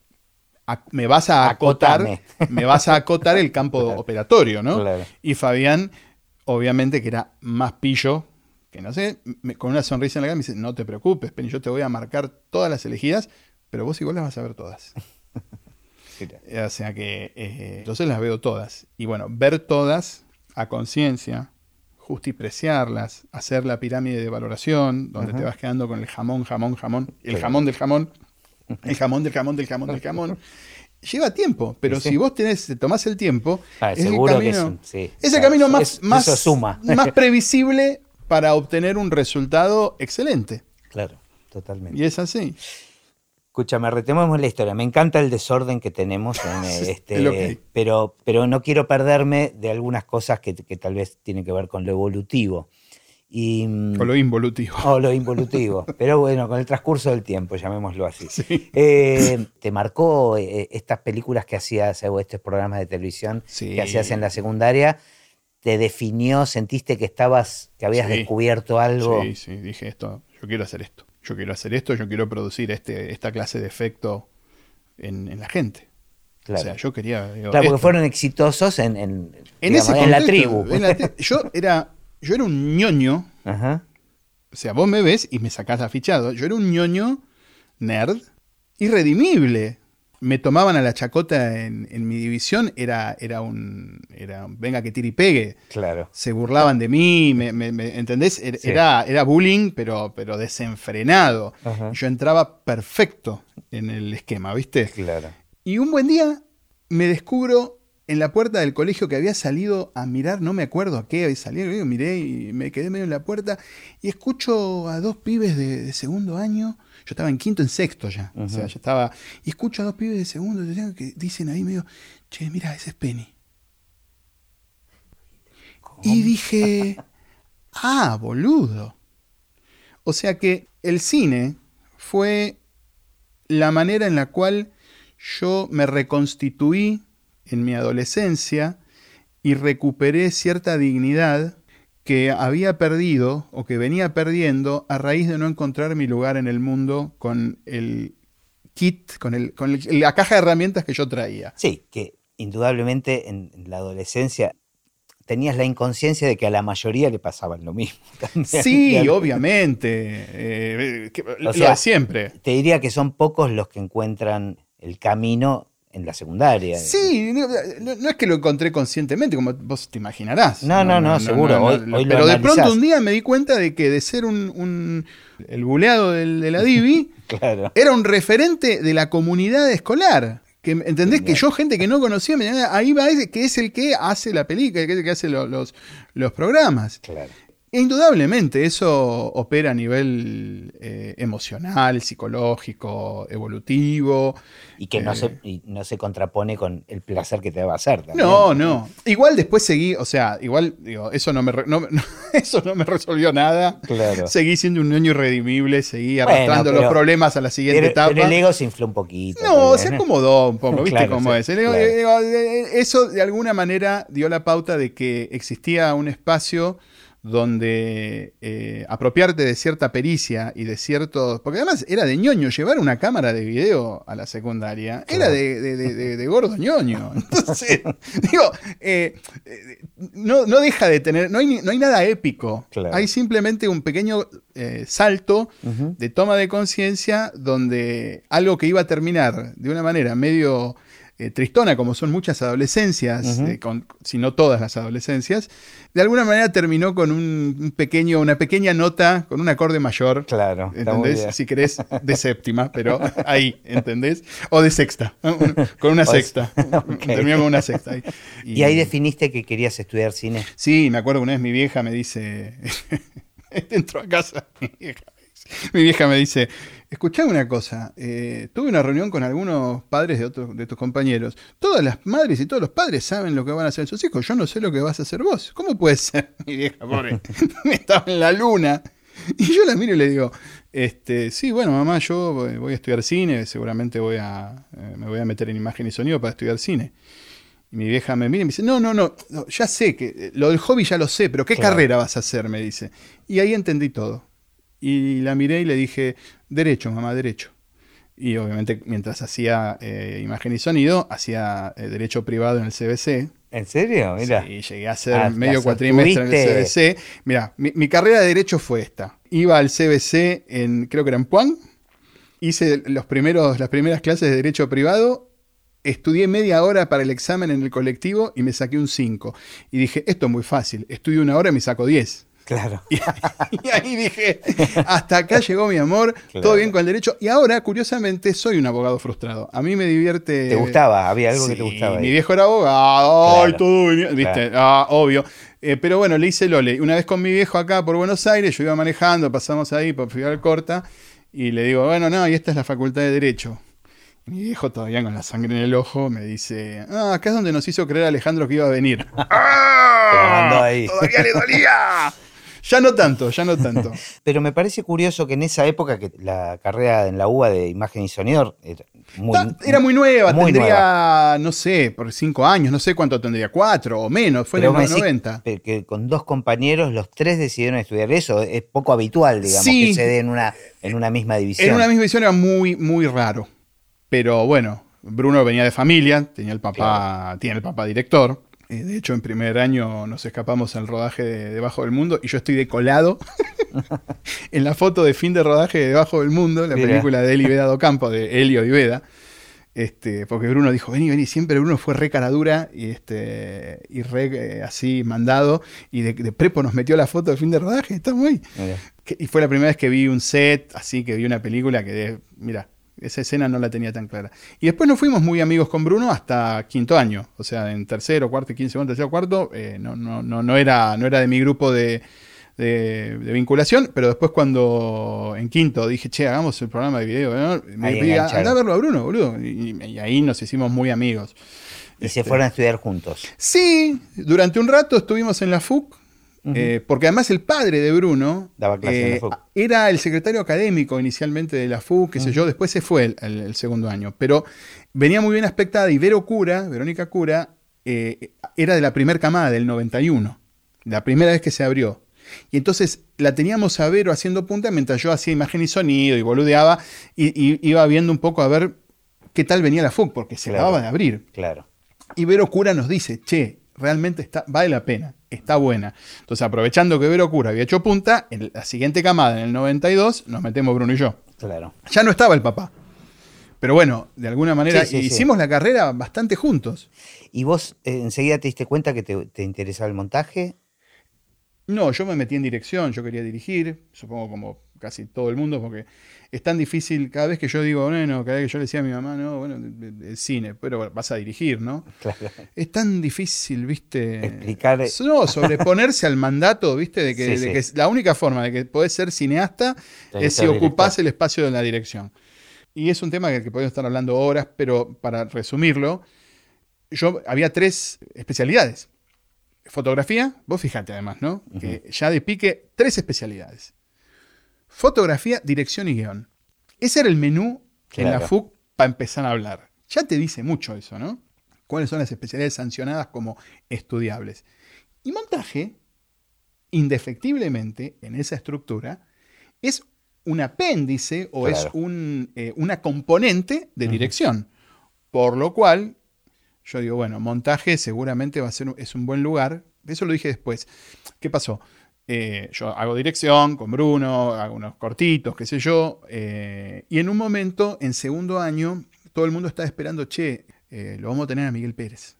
Me vas a acotar. Me vas a acotar el campo operatorio, ¿no? Y Fabián, obviamente, que era más pillo que no sé, con una sonrisa en la cara me dice, no te preocupes, Penny, yo te voy a marcar todas las elegidas, pero vos igual las vas a ver todas. o sea que eh, entonces las veo todas. Y bueno, ver todas a conciencia, justipreciarlas, hacer la pirámide de valoración, donde te vas quedando con el jamón, jamón, jamón, el jamón del jamón, el jamón del jamón del jamón del jamón. Lleva tiempo, pero si vos tenés, tomás el tiempo, ah, es, el camino, es, el camino más, más, más previsible para obtener un resultado excelente. Claro, totalmente. Y es así. Escúchame, retomemos la historia. Me encanta el desorden que tenemos, en este, pero, pero no quiero perderme de algunas cosas que, tal vez tienen que ver con lo evolutivo. Y, mm, o lo involutivo. O lo involutivo. pero bueno, con el transcurso del tiempo, llamémoslo así. Eh, ¿Te marcó eh, estas películas que hacías o estos programas de televisión que hacías en la secundaria? te definió? ¿Sentiste que estabas, que habías descubierto algo? Sí, sí, dije esto, yo quiero hacer esto. Yo quiero hacer esto, yo quiero producir este, esta clase de efecto en, la gente. Claro. O sea, yo quería. claro, porque fueron exitosos en, en, la tribu. yo, era, yo era un ñoño. Ajá. O sea, vos me ves y me sacás afichado. Yo era un ñoño nerd irredimible me tomaban a la chacota en, mi división, era, era, un, era venga que tire y pegue. Claro. Se burlaban de mí, me, ¿entendés? Era, era bullying, pero, pero desenfrenado. Yo entraba perfecto en el esquema, ¿viste? Claro. Y un buen día me descubro en la puerta del colegio que había salido a mirar, no me acuerdo a qué había salido, miré y me quedé medio en la puerta y escucho a dos pibes de segundo año yo estaba en quinto, en sexto ya. O sea, ya estaba. Y escucho a dos pibes de segundo que dicen ahí medio, che, mira, ese es Penny. Y dije, ah, boludo. O sea que el cine fue la manera en la cual yo me reconstituí en mi adolescencia y recuperé cierta dignidad que había perdido o que venía perdiendo a raíz de no encontrar mi lugar en el mundo con el kit, con, el, con la caja de herramientas que yo traía. Sí, que indudablemente en, la adolescencia tenías la inconsciencia de que a la mayoría le pasaban lo mismo. Sí, obviamente. Eh, lo sea, siempre. Te diría que son pocos los que encuentran el camino en la secundaria. Sí, no, es que lo encontré conscientemente, como vos te imaginarás. No, no, no, seguro. pero de pronto un día me di cuenta de que de ser un, el buleado de la Divi, era un referente de la comunidad escolar. Que, ¿Entendés? Que yo, gente que no conocía, me ahí va ese, que es el que hace la película, que es el que hace los, los programas. Claro. Indudablemente, eso opera a nivel eh, emocional, psicológico, evolutivo. Y que no, se, eh, no se contrapone con el placer que te va a hacer. No, no. Igual después seguí, o sea, igual, digo, eso no me, eso no me resolvió nada. Claro. Seguí siendo un niño irredimible, seguí arrastrando los problemas a la siguiente etapa. Pero el ego se infló un poquito. No, se acomodó un poco, ¿viste cómo es? eso de alguna manera dio la pauta de que existía un espacio donde eh, apropiarte de cierta pericia y de ciertos... Porque además era de ñoño, llevar una cámara de video a la secundaria era de, gordo ñoño. Entonces, digo, eh, no, deja de tener, no hay, no hay nada épico. Hay simplemente un pequeño eh, salto de toma de conciencia donde algo que iba a terminar de una manera medio eh, tristona, como son muchas adolescencias, eh, si no todas las adolescencias, de alguna manera terminó con un pequeño, una pequeña nota, con un acorde mayor. Claro. ¿Entendés? Si querés, de séptima, pero ahí, ¿entendés? O de sexta, con una sexta. Terminó con una sexta. Y, ahí definiste que querías estudiar cine? Sí, me acuerdo que una vez mi vieja me dice, entró a casa, mi vieja me dice, Escuchame una cosa, eh, tuve una reunión con algunos padres de otros de tus compañeros. Todas las madres y todos los padres saben lo que van a hacer sus hijos. Yo no sé lo que vas a hacer vos. ¿Cómo puede ser? Mi vieja, pobre, estaba en la luna. Y yo la miro y le digo, Este, sí, bueno, mamá, yo voy a estudiar cine, seguramente voy a, eh, me voy a meter en imagen y sonido para estudiar cine. Y mi vieja me mira y me dice, no, no, no, ya sé que eh, lo del hobby ya lo sé, pero ¿qué carrera vas a hacer? Me dice. Y ahí entendí todo. Y la miré y le dije, derecho, mamá, derecho. Y obviamente mientras hacía eh, imagen y sonido, hacía derecho privado en el CBC. ¿En serio? Mira. Sí, llegué a hacer ah, medio cuatrimestre en el CBC. Mira, mi, mi, carrera de derecho fue esta. Iba al CBC en, creo que era en Puan. Hice los primeros, las primeras clases de derecho privado. Estudié media hora para el examen en el colectivo y me saqué un 5. Y dije, esto es muy fácil. Estudio una hora y me saco 10. Claro. Y, ahí dije, hasta acá llegó mi amor, todo bien con el derecho. Y ahora, curiosamente, soy un abogado frustrado. A mí me divierte. ¿Te gustaba? ¿Había algo que te gustaba? Mi viejo era abogado, ay, todo venía, viste, ah, obvio. Eh, pero bueno, le hice Lole. Una vez con mi viejo acá por Buenos Aires, yo iba manejando, pasamos ahí por Fidel Corta, y le digo, bueno, no, y esta es la facultad de Derecho. Mi viejo todavía con la sangre en el ojo me dice, ah, acá es donde nos hizo creer Alejandro que iba a venir. ¡Ah! ahí. Todavía le dolía. Ya no tanto, ya no tanto. Pero me parece curioso que en esa época que la carrera en la UBA de imagen y sonido era muy, era muy nueva, tendría, no sé, por cinco años, no sé cuánto tendría, cuatro o menos, fue en los 90. Que con dos compañeros, los tres decidieron estudiar eso, es poco habitual, digamos, que se dé en una, en una misma división. En una misma división era muy, muy raro. Pero bueno, Bruno venía de familia, tenía el papá, tiene el papá director. Eh, de hecho, en primer año nos escapamos al rodaje de Debajo del Mundo y yo estoy decolado en la foto de fin de rodaje de Debajo del Mundo, la película de Eli Veda Campo, de Elio y Veda. Este, porque Bruno dijo, vení, vení, siempre Bruno fue re cara dura y, este, y re eh, así mandado, y de, prepo nos metió la foto de fin de rodaje, está muy... y fue la primera vez que vi un set, así que vi una película que, de, mira, esa escena no la tenía tan clara. Y después nos fuimos muy amigos con Bruno hasta quinto año. O sea, en tercero, cuarto, quince, segundo, tercero, cuarto, eh, no, no, no, no, era, no era de mi grupo de, de, vinculación, pero después cuando en quinto dije, che, hagamos el programa de video, me anda a verlo a Bruno, boludo. Y, ahí nos hicimos muy amigos. ¿Y se este, fueron a estudiar juntos? Sí, durante un rato estuvimos en la FUC, eh, porque además el padre de Bruno eh, era el secretario académico inicialmente de la FU, qué sé yo, después se fue el, segundo año, pero venía muy bien aspectada y Vero Cura, Verónica Cura, eh, era de la primera camada del 91, la primera vez que se abrió. Y entonces la teníamos a Vero haciendo punta mientras yo hacía imagen y sonido y boludeaba y, iba viendo un poco a ver qué tal venía la FUC, porque se acababa de abrir. Claro. Y Vero Cura nos dice, che, realmente está, vale la pena está buena. Entonces, aprovechando que Vero Cura había hecho punta, en la siguiente camada, en el 92, nos metemos Bruno y yo. Claro. Ya no estaba el papá. Pero bueno, de alguna manera hicimos la carrera bastante juntos. ¿Y vos eh, enseguida te diste cuenta que te, te interesaba el montaje? No, yo me metí en dirección, yo quería dirigir, supongo como casi todo el mundo, porque es tan difícil, cada vez que yo digo, bueno, cada vez que yo le decía a mi mamá, no, bueno, el cine, pero vas a dirigir, ¿no? Claro. Es tan difícil, viste. Explicar. No, sobreponerse al mandato, viste, de que, la única forma de que podés ser cineasta es si ocupás el espacio de la dirección. Y es un tema que, que podemos estar hablando horas, pero para resumirlo, yo había tres especialidades. Fotografía, vos fíjate además, ¿no? Que ya de pique, tres especialidades fotografía, dirección y guion. Ese era el menú en la FUC para empezar a hablar. Ya te dice mucho eso, ¿no? ¿Cuáles son las especialidades sancionadas como estudiables? Y montaje, indefectiblemente, en esa estructura, es un apéndice o es eh, una componente de dirección. Por lo cual, yo digo, bueno, montaje seguramente va a ser es un buen lugar. Eso lo dije después. ¿Qué pasó? Eh, yo hago dirección con Bruno, hago unos cortitos, qué sé yo. Eh, y en un momento, en segundo año, todo el mundo está esperando, che, eh, lo vamos a tener a Miguel Pérez.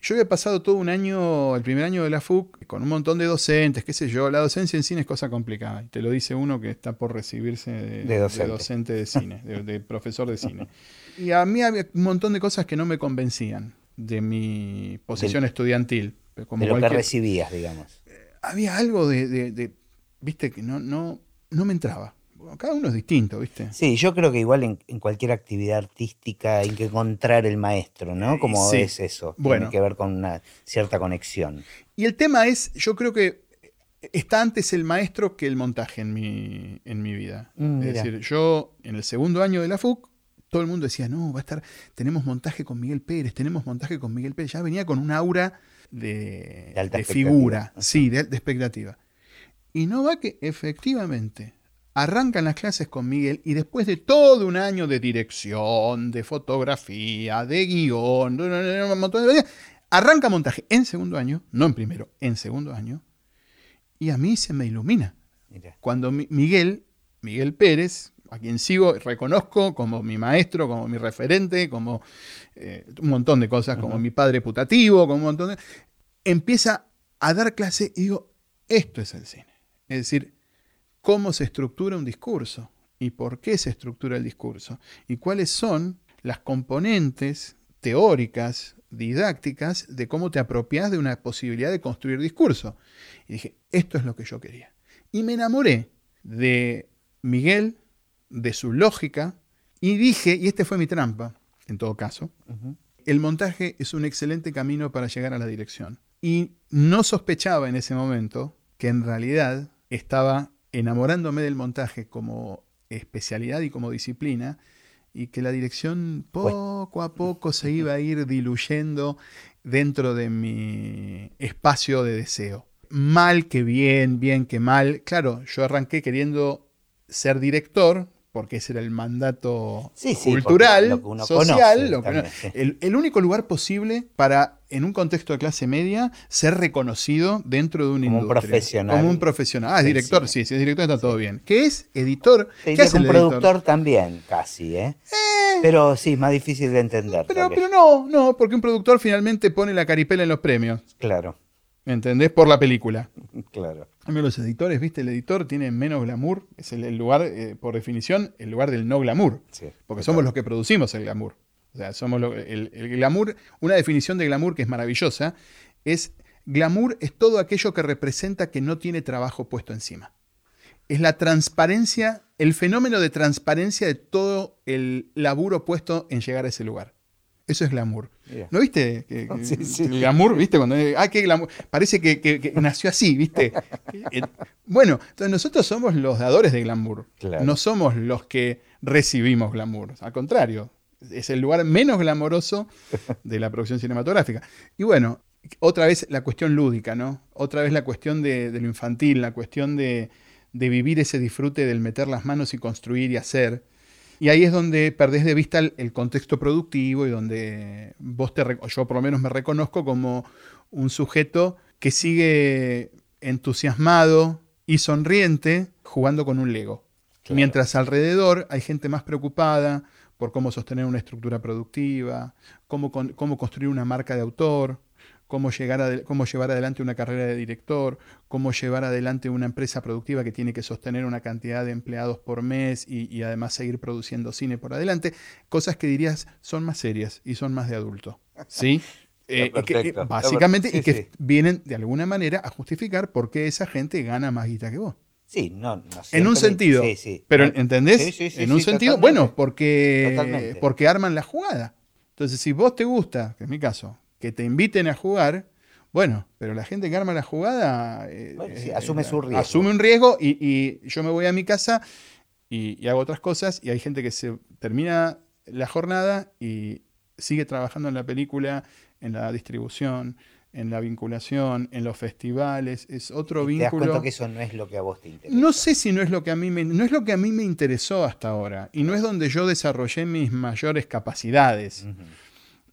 Yo había pasado todo un año, el primer año de la FUC, con un montón de docentes, qué sé yo. La docencia en cine es cosa complicada. Y te lo dice uno que está por recibirse de, docente. de, cine, de, profesor de cine. Y a mí había un montón de cosas que no me convencían de mi posición estudiantil. Como de lo que recibías, digamos había algo de, viste, que no, no, no me entraba. Cada uno es distinto, ¿viste? Sí, yo creo que igual en, cualquier actividad artística hay que encontrar el maestro, ¿no? Como es eso. Bueno. Tiene que ver con una cierta conexión. Y el tema es, yo creo que está antes el maestro que el montaje en mi, en mi vida. Mm, es decir, yo en el segundo año de la FUC, todo el mundo decía, no, va a estar, tenemos montaje con Miguel Pérez, tenemos montaje con Miguel Pérez. Ya venía con un aura de, figura, sí, de, de expectativa. Y no va que efectivamente arrancan las clases con Miguel y después de todo un año de dirección, de fotografía, de guion, un montón de arranca montaje en segundo año, no en primero, en segundo año, y a mí se me ilumina. Cuando Miguel, Miguel Pérez, a quien sigo, reconozco como mi maestro, como mi referente, como eh, un montón de cosas, como mi padre putativo, como un montón de... Empieza a dar clase y digo, esto es el cine. Es decir, cómo se estructura un discurso y por qué se estructura el discurso y cuáles son las componentes teóricas, didácticas de cómo te apropias de una posibilidad de construir discurso. Y dije, esto es lo que yo quería. Y me enamoré de Miguel, de su lógica, y dije, y este fue mi trampa, en todo caso, el montaje es un excelente camino para llegar a la dirección. Y no sospechaba en ese momento que en realidad estaba enamorándome del montaje como especialidad y como disciplina, y que la dirección poco a poco se iba a ir diluyendo dentro de mi espacio de deseo. Mal que bien, bien que mal. Claro, yo arranqué queriendo ser director, porque ese era el mandato cultural, social, el, único lugar posible para, en un contexto de clase media, ser reconocido dentro de un Como un profesional. Como un profesional. Ah, es director, sí, si es director está todo bien. ¿Qué es? Editor. ¿Qué es un productor también, casi, ¿eh? ¿eh? Pero sí, más difícil de entender. Pero, pero no, no, porque un productor finalmente pone la caripela en los premios. Claro. ¿Me entendés? Por la película. Claro. Los editores, ¿viste? El editor tiene menos glamour, es el, lugar, eh, por definición, el lugar del no glamour. porque somos los que producimos el glamour. O sea, somos el, glamour, una definición de glamour que es maravillosa, es glamour es todo aquello que representa que no tiene trabajo puesto encima. Es la transparencia, el fenómeno de transparencia de todo el laburo puesto en llegar a ese lugar. Eso es glamour. ¿No viste? El glamour, ¿viste? Cuando, ah, qué glamour. Parece que, nació así, ¿viste? Bueno, entonces nosotros somos los dadores de glamour. No somos los que recibimos glamour. Al contrario, es el lugar menos glamoroso de la producción cinematográfica. Y bueno, otra vez la cuestión lúdica, ¿no? Otra vez la cuestión de, lo infantil, la cuestión de, de vivir ese disfrute del meter las manos y construir y hacer y ahí es donde perdés de vista el, contexto productivo y donde vos te, yo por lo menos me reconozco como un sujeto que sigue entusiasmado y sonriente jugando con un Lego. Mientras alrededor hay gente más preocupada por cómo sostener una estructura productiva, cómo, cómo construir una marca de autor, cómo, llegar cómo llevar adelante una carrera de director, cómo llevar adelante una empresa productiva que tiene que sostener una cantidad de empleados por mes y, además seguir produciendo cine por adelante, cosas que dirías son más serias y son más de adulto. ¿Sí? Eh, básicamente, y que vienen de alguna manera a justificar por qué esa gente gana más guita que vos. Sí, no, En un sentido. Sí, sí. Pero, ¿entendés? en un sentido, bueno, porque, porque arman la jugada. Entonces, si vos te gusta, que es mi caso, que te inviten a jugar, bueno, pero la gente que arma la jugada eh, eh, asume su riesgo. Asume un riesgo y, yo me voy a mi casa y, hago otras cosas y hay gente que se termina la jornada y sigue trabajando en la película, en la distribución, en la vinculación, en los festivales, es otro vínculo. ¿Te das cuenta que eso no es lo que a vos te interesa? No sé si no es lo que a mí me, no es lo que a mí me interesó hasta ahora y no es donde yo desarrollé mis mayores capacidades.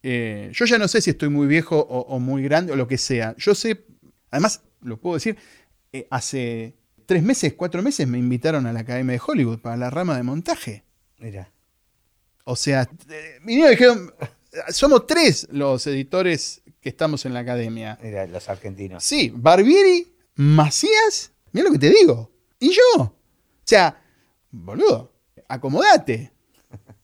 Eh, yo ya no sé si estoy muy viejo o, muy grande o lo que sea. Yo sé, además, lo puedo decir, eh, hace tres meses, cuatro meses me invitaron a la Academia de Hollywood para la rama de montaje. Mira. O sea, eh, vinieron y dijeron, somos tres los editores que estamos en la academia. Mira, los argentinos. Sí, Barbieri, Macías, mira lo que te digo. Y yo. O sea, boludo, acomodate.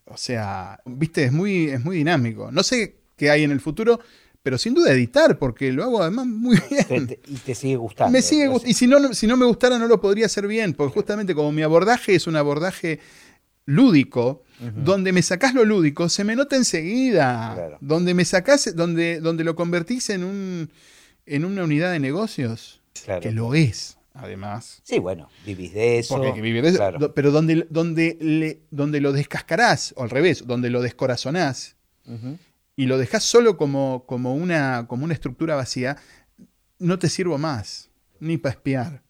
O sea, viste, es muy, es muy dinámico. No sé qué hay en el futuro, pero sin duda editar, porque lo hago además muy bien. y te sigue gustando. Me sigue Y si no, si no me gustara, no lo podría hacer bien, porque justamente como mi abordaje es un abordaje lúdico, donde me sacás lo lúdico, se me nota enseguida. Donde me sacás, donde, donde lo convertís en, un, en una unidad de negocios, que lo es además. Sí, bueno, vivís de eso. Porque vivís de eso. Pero donde, donde, donde lo descascarás, o al revés, donde lo descorazonás y lo dejás solo como, como, una, como una estructura vacía, no te sirvo más, ni para espiar.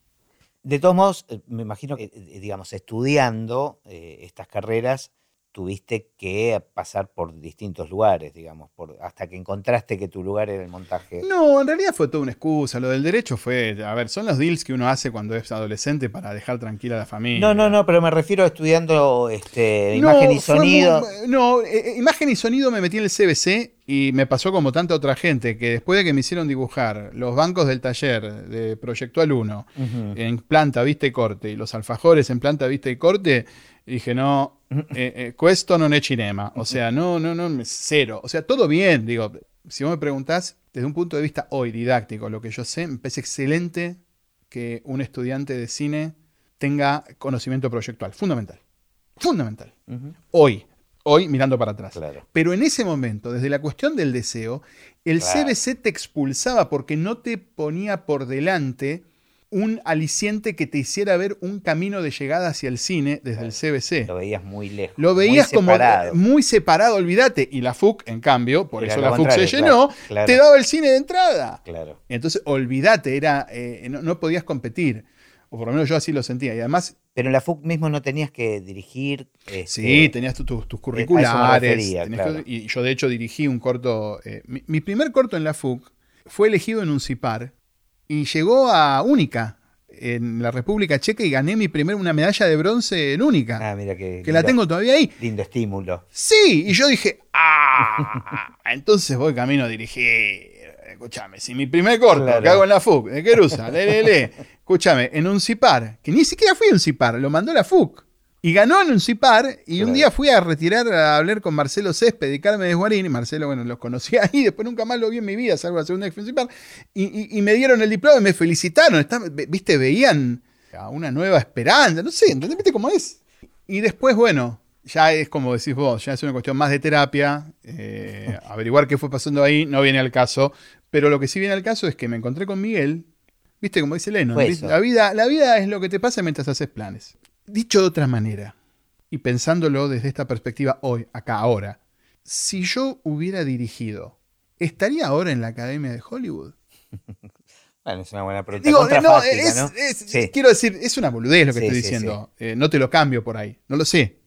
De todos modos, eh, me imagino que, eh, digamos, estudiando eh, estas carreras, tuviste que pasar por distintos lugares, digamos, por, hasta que encontraste que tu lugar era el montaje. No, en realidad fue toda una excusa. Lo del derecho fue, a ver, son los deals que uno hace cuando es adolescente para dejar tranquila a la familia. No, no, no, pero me refiero a estudiando este, imagen y sonido. no, eh, eh, imagen y sonido me metí en el CBC y me pasó como tanta otra gente, que después de que me hicieron dibujar los bancos del taller de Proyectual 1 en planta, vista y corte, y los alfajores en planta, vista y corte, dije, no, eh, eh no es cinema. O sea, no, no, no, cero. O sea, todo bien. Digo, si vos me preguntás, desde un punto de vista hoy didáctico, lo que yo sé, me parece excelente que un estudiante de cine tenga conocimiento proyectual. Fundamental. Fundamental. Hoy. Hoy mirando para atrás. Pero en ese momento, desde la cuestión del deseo, el CBC te expulsaba porque no te ponía por delante un aliciente que te hiciera ver un camino de llegada hacia el cine desde el CBC. Lo veías muy lejos. Lo veías como muy separado, olvídate. Y la FUC, en cambio, por eso la FUC se llenó, te daba el cine de entrada. Claro. Entonces, olvídate, era, eh, no, podías competir. O por lo menos yo así lo sentía. Y además. Pero en la FUC mismo no tenías que dirigir. Este, sí, tenías tus curriculares. y yo, de hecho, dirigí un corto. Eh, mi, mi, primer corto en la FUC fue elegido en un CIPAR y llegó a Única en la República Checa y gané mi primera una medalla de bronce en Única. Ah, mira que. Que la tengo todavía ahí. Lindo estímulo. Sí, y yo dije, ¡ah! Entonces voy camino a dirigir. Escúchame, si mi primer corto que hago en la FUC, de Querusa, le, le, escúchame, en un CIPAR, que ni siquiera fui a un CIPAR, lo mandó la FUC. Y ganó en un CIPAR y un día fui a retirar a hablar con Marcelo Césped y Carmen Desguarín. Y Marcelo, bueno, los conocí ahí, después nunca más lo vi en mi vida, salvo la segunda vez CIPAR. Y, y, me dieron el diploma y me felicitaron. Viste, veían a una nueva esperanza, no sé, ¿entendés? ¿Viste cómo es? Y después, bueno, ya es como decís vos, ya es una cuestión más de terapia. Eh, averiguar qué fue pasando ahí no viene al caso. Pero lo que sí viene al caso es que me encontré con Miguel. Viste, como dice Leno, la vida, la vida es lo que te pasa mientras haces planes. Dicho de otra manera, y pensándolo desde esta perspectiva hoy, acá, ahora, si yo hubiera dirigido, ¿estaría ahora en la Academia de Hollywood? Bueno, es una buena pregunta. Digo, no, Quiero decir, es una boludez lo que estoy diciendo. Eh, no te lo cambio por ahí. No lo sé.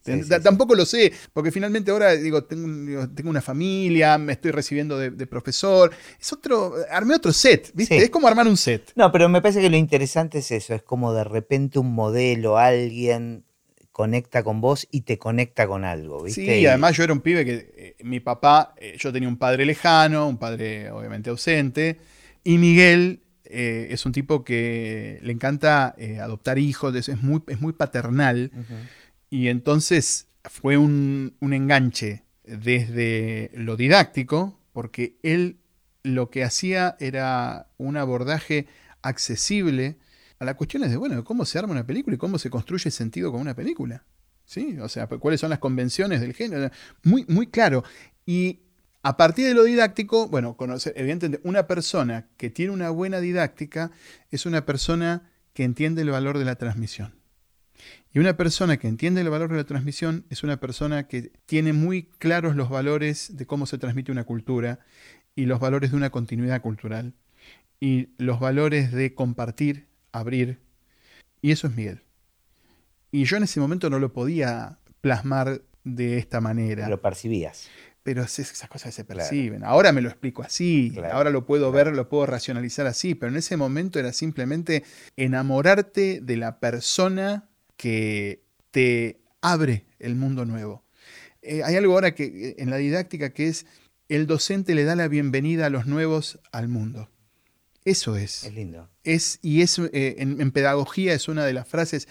Tampoco lo sé, porque finalmente ahora digo tengo, tengo una familia, me estoy recibiendo de, profesor. Es otro, armé otro set, ¿viste? Es como armar un set. No, pero me parece que lo interesante es eso, es como de repente un modelo, alguien conecta con vos y te conecta con algo, ¿viste? Sí, y además yo era un pibe que eh, mi papá, eh, yo tenía un padre lejano, un padre obviamente ausente, y Miguel eh, es un tipo que le encanta adoptar hijos, es muy, es muy paternal. Y entonces fue un, enganche desde lo didáctico, porque él lo que hacía era un abordaje accesible a las cuestiones de, bueno, cómo se arma una película y cómo se construye sentido con una película. ¿Sí? O sea, cuáles son las convenciones del género. Muy, muy claro. Y a partir de lo didáctico, bueno, conocer, evidentemente, una persona que tiene una buena didáctica es una persona que entiende el valor de la transmisión. Y una persona que entiende el valor de la transmisión es una persona que tiene muy claros los valores de cómo se transmite una cultura y los valores de una continuidad cultural y los valores de compartir, abrir. Y eso es Miguel. Y yo en ese momento no lo podía plasmar de esta manera. Lo percibías pero esas cosas se perciben. Ahora me lo explico así, ahora lo puedo ver, lo puedo racionalizar así, pero en ese momento era simplemente enamorarte de la persona que te abre el mundo nuevo. Eh, hay algo ahora que eh, en la didáctica que es el docente le da la bienvenida a los nuevos al mundo. Eso es. Es lindo. Es, y es, eh, en, pedagogía es una de las frases,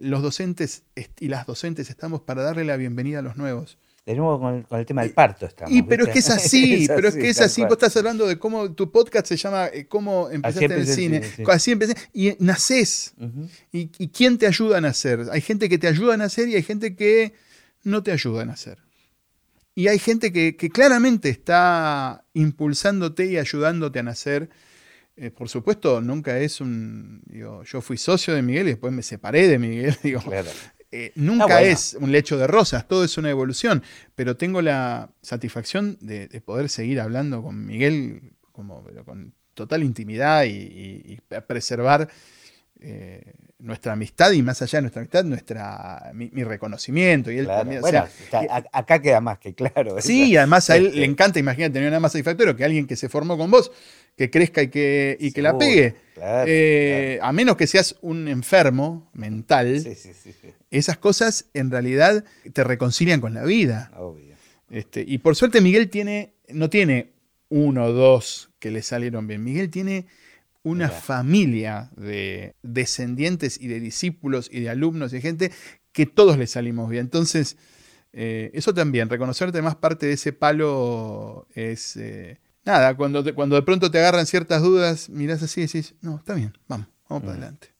los docentes y las docentes estamos para darle la bienvenida a los nuevos. De nuevo con el, tema del parto estamos. Y, pero es que es así, pero es que es así. Vos estás hablando de cómo tu podcast se llama eh, Cómo empezaste en el cine. Así empecé. Y nacés. y, quién te ayuda a nacer? Hay gente que te ayuda a nacer y hay gente que no te ayuda a nacer. Y hay gente que, claramente está impulsándote y ayudándote a nacer eh, por supuesto, nunca es un. yo fui socio de Miguel y después me separé de Miguel. Digo, eh, nunca ah, es un lecho de rosas, todo es una evolución. Pero tengo la satisfacción de, poder seguir hablando con Miguel como, con total intimidad y, preservar eh, nuestra amistad y más allá de nuestra amistad, nuestra, mi, reconocimiento. Y él también, bueno, acá queda más que claro. Sí, y además a él le encanta, imagínate, tener nada más satisfactorio que alguien que se formó con vos, que crezca y que, y que la pegue. Eh, a menos que seas un enfermo mental, esas cosas en realidad te reconcilian con la vida. Este, y por suerte Miguel tiene, no tiene uno o dos que le salieron bien. Miguel tiene una familia de descendientes y de discípulos y de alumnos y gente que todos le salimos bien. Entonces, eh, eso también, reconocerte más parte de ese palo es... Eh, nada, cuando, cuando de pronto te agarran ciertas dudas, mirás así y decís, no, está bien, vamos, vamos para adelante.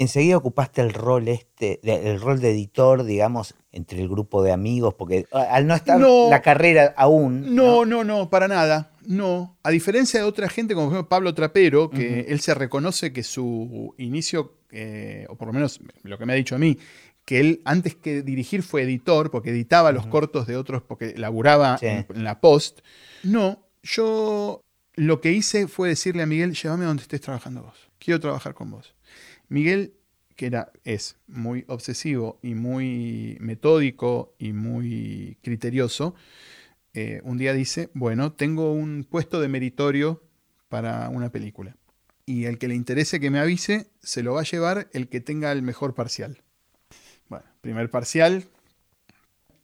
Enseguida ocupaste el rol este, el rol de editor, digamos, entre el grupo de amigos, porque al no estar la carrera aún. No, no, no, para nada. No. A diferencia de otra gente, como por ejemplo Pablo Trapero, que él se reconoce que su inicio, eh, o por lo menos lo que me ha dicho a mí, que él antes que dirigir fue editor, porque editaba los cortos de otros, porque laburaba en, la post. No, yo lo que hice fue decirle a Miguel, llévame a donde estés trabajando vos. Quiero trabajar con vos. Miguel, que era, es muy obsesivo y muy metódico y muy criterioso, eh, un día dice, bueno, tengo un puesto de meritorio para una película. Y el que le interese que me avise, se lo va a llevar el que tenga el mejor parcial. Bueno, primer parcial.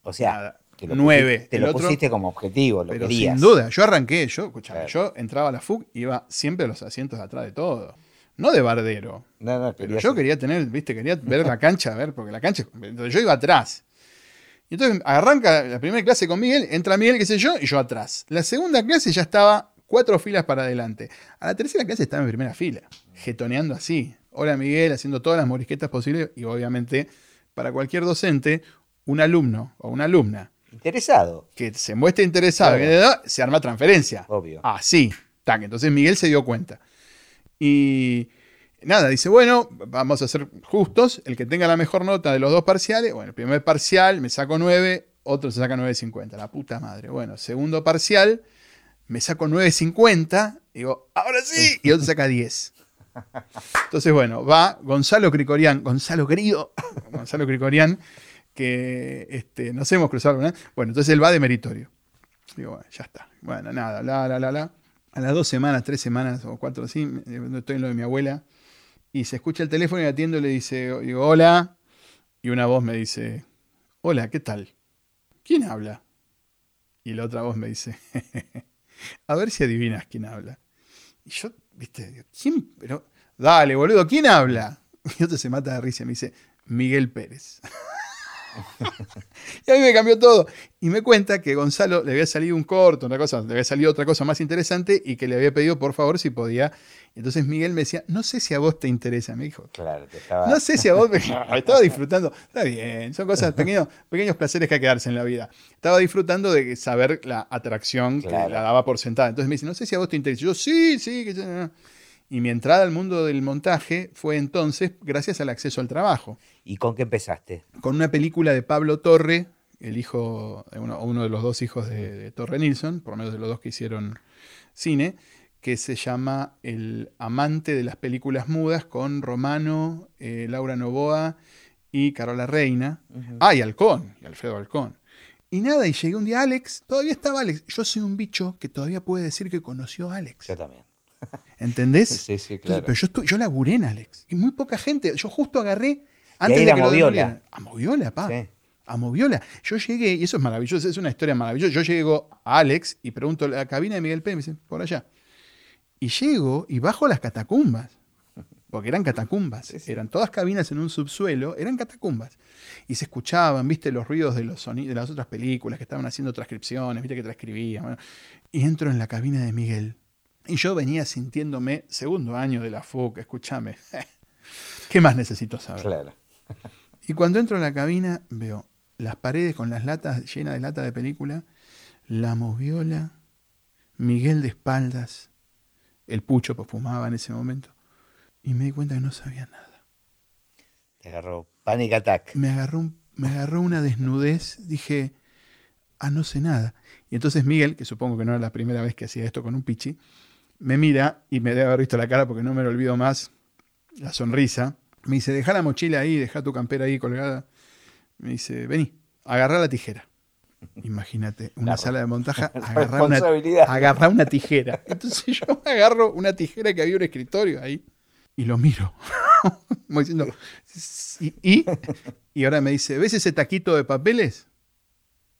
O sea, te lo Pusiste, te lo pusiste como objetivo, lo pero Sin duda, yo arranqué, yo, escuchame, yo entraba a la FUC, iba siempre a los asientos de atrás de todo. No de bardero. pero yo quería tener, viste, quería ver la cancha, ver, porque la cancha. Yo iba atrás. Y entonces arranca la primera clase con Miguel, entra Miguel, qué sé yo, y yo atrás. La segunda clase ya estaba cuatro filas para adelante. A la tercera clase estaba en primera fila, getoneando así. Hola Miguel, haciendo todas las morisquetas posibles y obviamente para cualquier docente, un alumno o una alumna. Interesado. Que se muestre interesado, se arma transferencia. Obvio. Así. Tac. Entonces Miguel se dio cuenta. Y nada, dice, bueno, vamos a ser justos, el que tenga la mejor nota de los dos parciales, bueno, el primer parcial me saco 9, otro se saca 9.50, la puta madre. Bueno, segundo parcial, me saco 9.50, digo, ahora sí, y otro saca 10. Entonces, bueno, va Gonzalo Cricorián, Gonzalo querido, Gonzalo Cricorián, que este, nos hemos cruzado. Bueno, entonces él va de meritorio. Digo, bueno, ya está. Bueno, nada, la, la, la, la a las dos semanas, tres semanas o cuatro así, estoy en lo de mi abuela, y se escucha el teléfono y atiendo y le dice, hola, y una voz me dice, hola, ¿qué tal? ¿Quién habla? Y la otra voz me dice, a ver si adivinas quién habla. Y yo, viste, ¿quién? Pero, dale, boludo, ¿quién habla? Y otro se mata de risa y me dice, Miguel Pérez. y a mí me cambió todo. Y me cuenta que Gonzalo le había salido un corto, una cosa, le había salido otra cosa más interesante y que le había pedido por favor si podía. Entonces Miguel me decía, no sé si a vos te interesa, me dijo. Claro, te estaba... No sé si a vos me... estaba disfrutando. Está bien, son cosas, pequeños, pequeños placeres que hay que darse en la vida. Estaba disfrutando de saber la atracción que la daba por sentada. Entonces me dice, no sé si a vos te interesa. Yo, sí, sí. Que... Y mi entrada al mundo del montaje fue entonces gracias al acceso al trabajo. ¿Y con qué empezaste? Con una película de Pablo Torre, el hijo, uno, uno de los dos hijos de, Torre Nilsson, por lo menos de los dos que hicieron cine, que se llama El amante de las películas mudas con Romano, eh, Laura Novoa y Carola Reina. Ah, y Halcón, y Alfredo Halcón. Y nada, y llegué un día a Alex, todavía estaba Alex. Yo soy un bicho que todavía puede decir que conoció a Alex. Yo también. ¿Entendés? Sí, sí, claro. pero yo, yo laburé en Alex. Y muy poca gente. Yo justo agarré antes de que a Moviola. A Moviola, pa. A Moviola. Yo llegué, y eso es maravilloso, es una historia maravillosa. Yo llego a Alex y pregunto la cabina de Miguel Pérez, me dice, por allá. Y llego y bajo las catacumbas. Porque eran catacumbas. Eran todas cabinas en un subsuelo, eran catacumbas. Y se escuchaban, viste, los ruidos de los sonidos de las otras películas que estaban haciendo transcripciones, viste que transcribían. y entro en la cabina de Miguel y yo venía sintiéndome segundo año de la FUC, escúchame. ¿Qué más necesito saber? Claro. y cuando entro en la cabina, veo las paredes con las latas llenas de lata de película, la moviola, Miguel de espaldas, el pucho, pues fumaba en ese momento. Y me di cuenta que no sabía nada. Te agarró panic attack. Me agarró, me agarró una desnudez. Dije, ah, no sé nada. Y entonces Miguel, que supongo que no era la primera vez que hacía esto con un pichi, me mira y me debe haber visto la cara porque no me lo olvido más, la sonrisa. Me dice, deja la mochila ahí, deja tu campera ahí colgada. Me dice, vení, agarra la tijera. Imagínate, una sala de montaje, agarrar una, agarra una tijera. Entonces yo agarro una tijera que había un escritorio ahí y lo miro. diciendo, ¿y, y, ahora me dice, ¿ves ese taquito de papeles?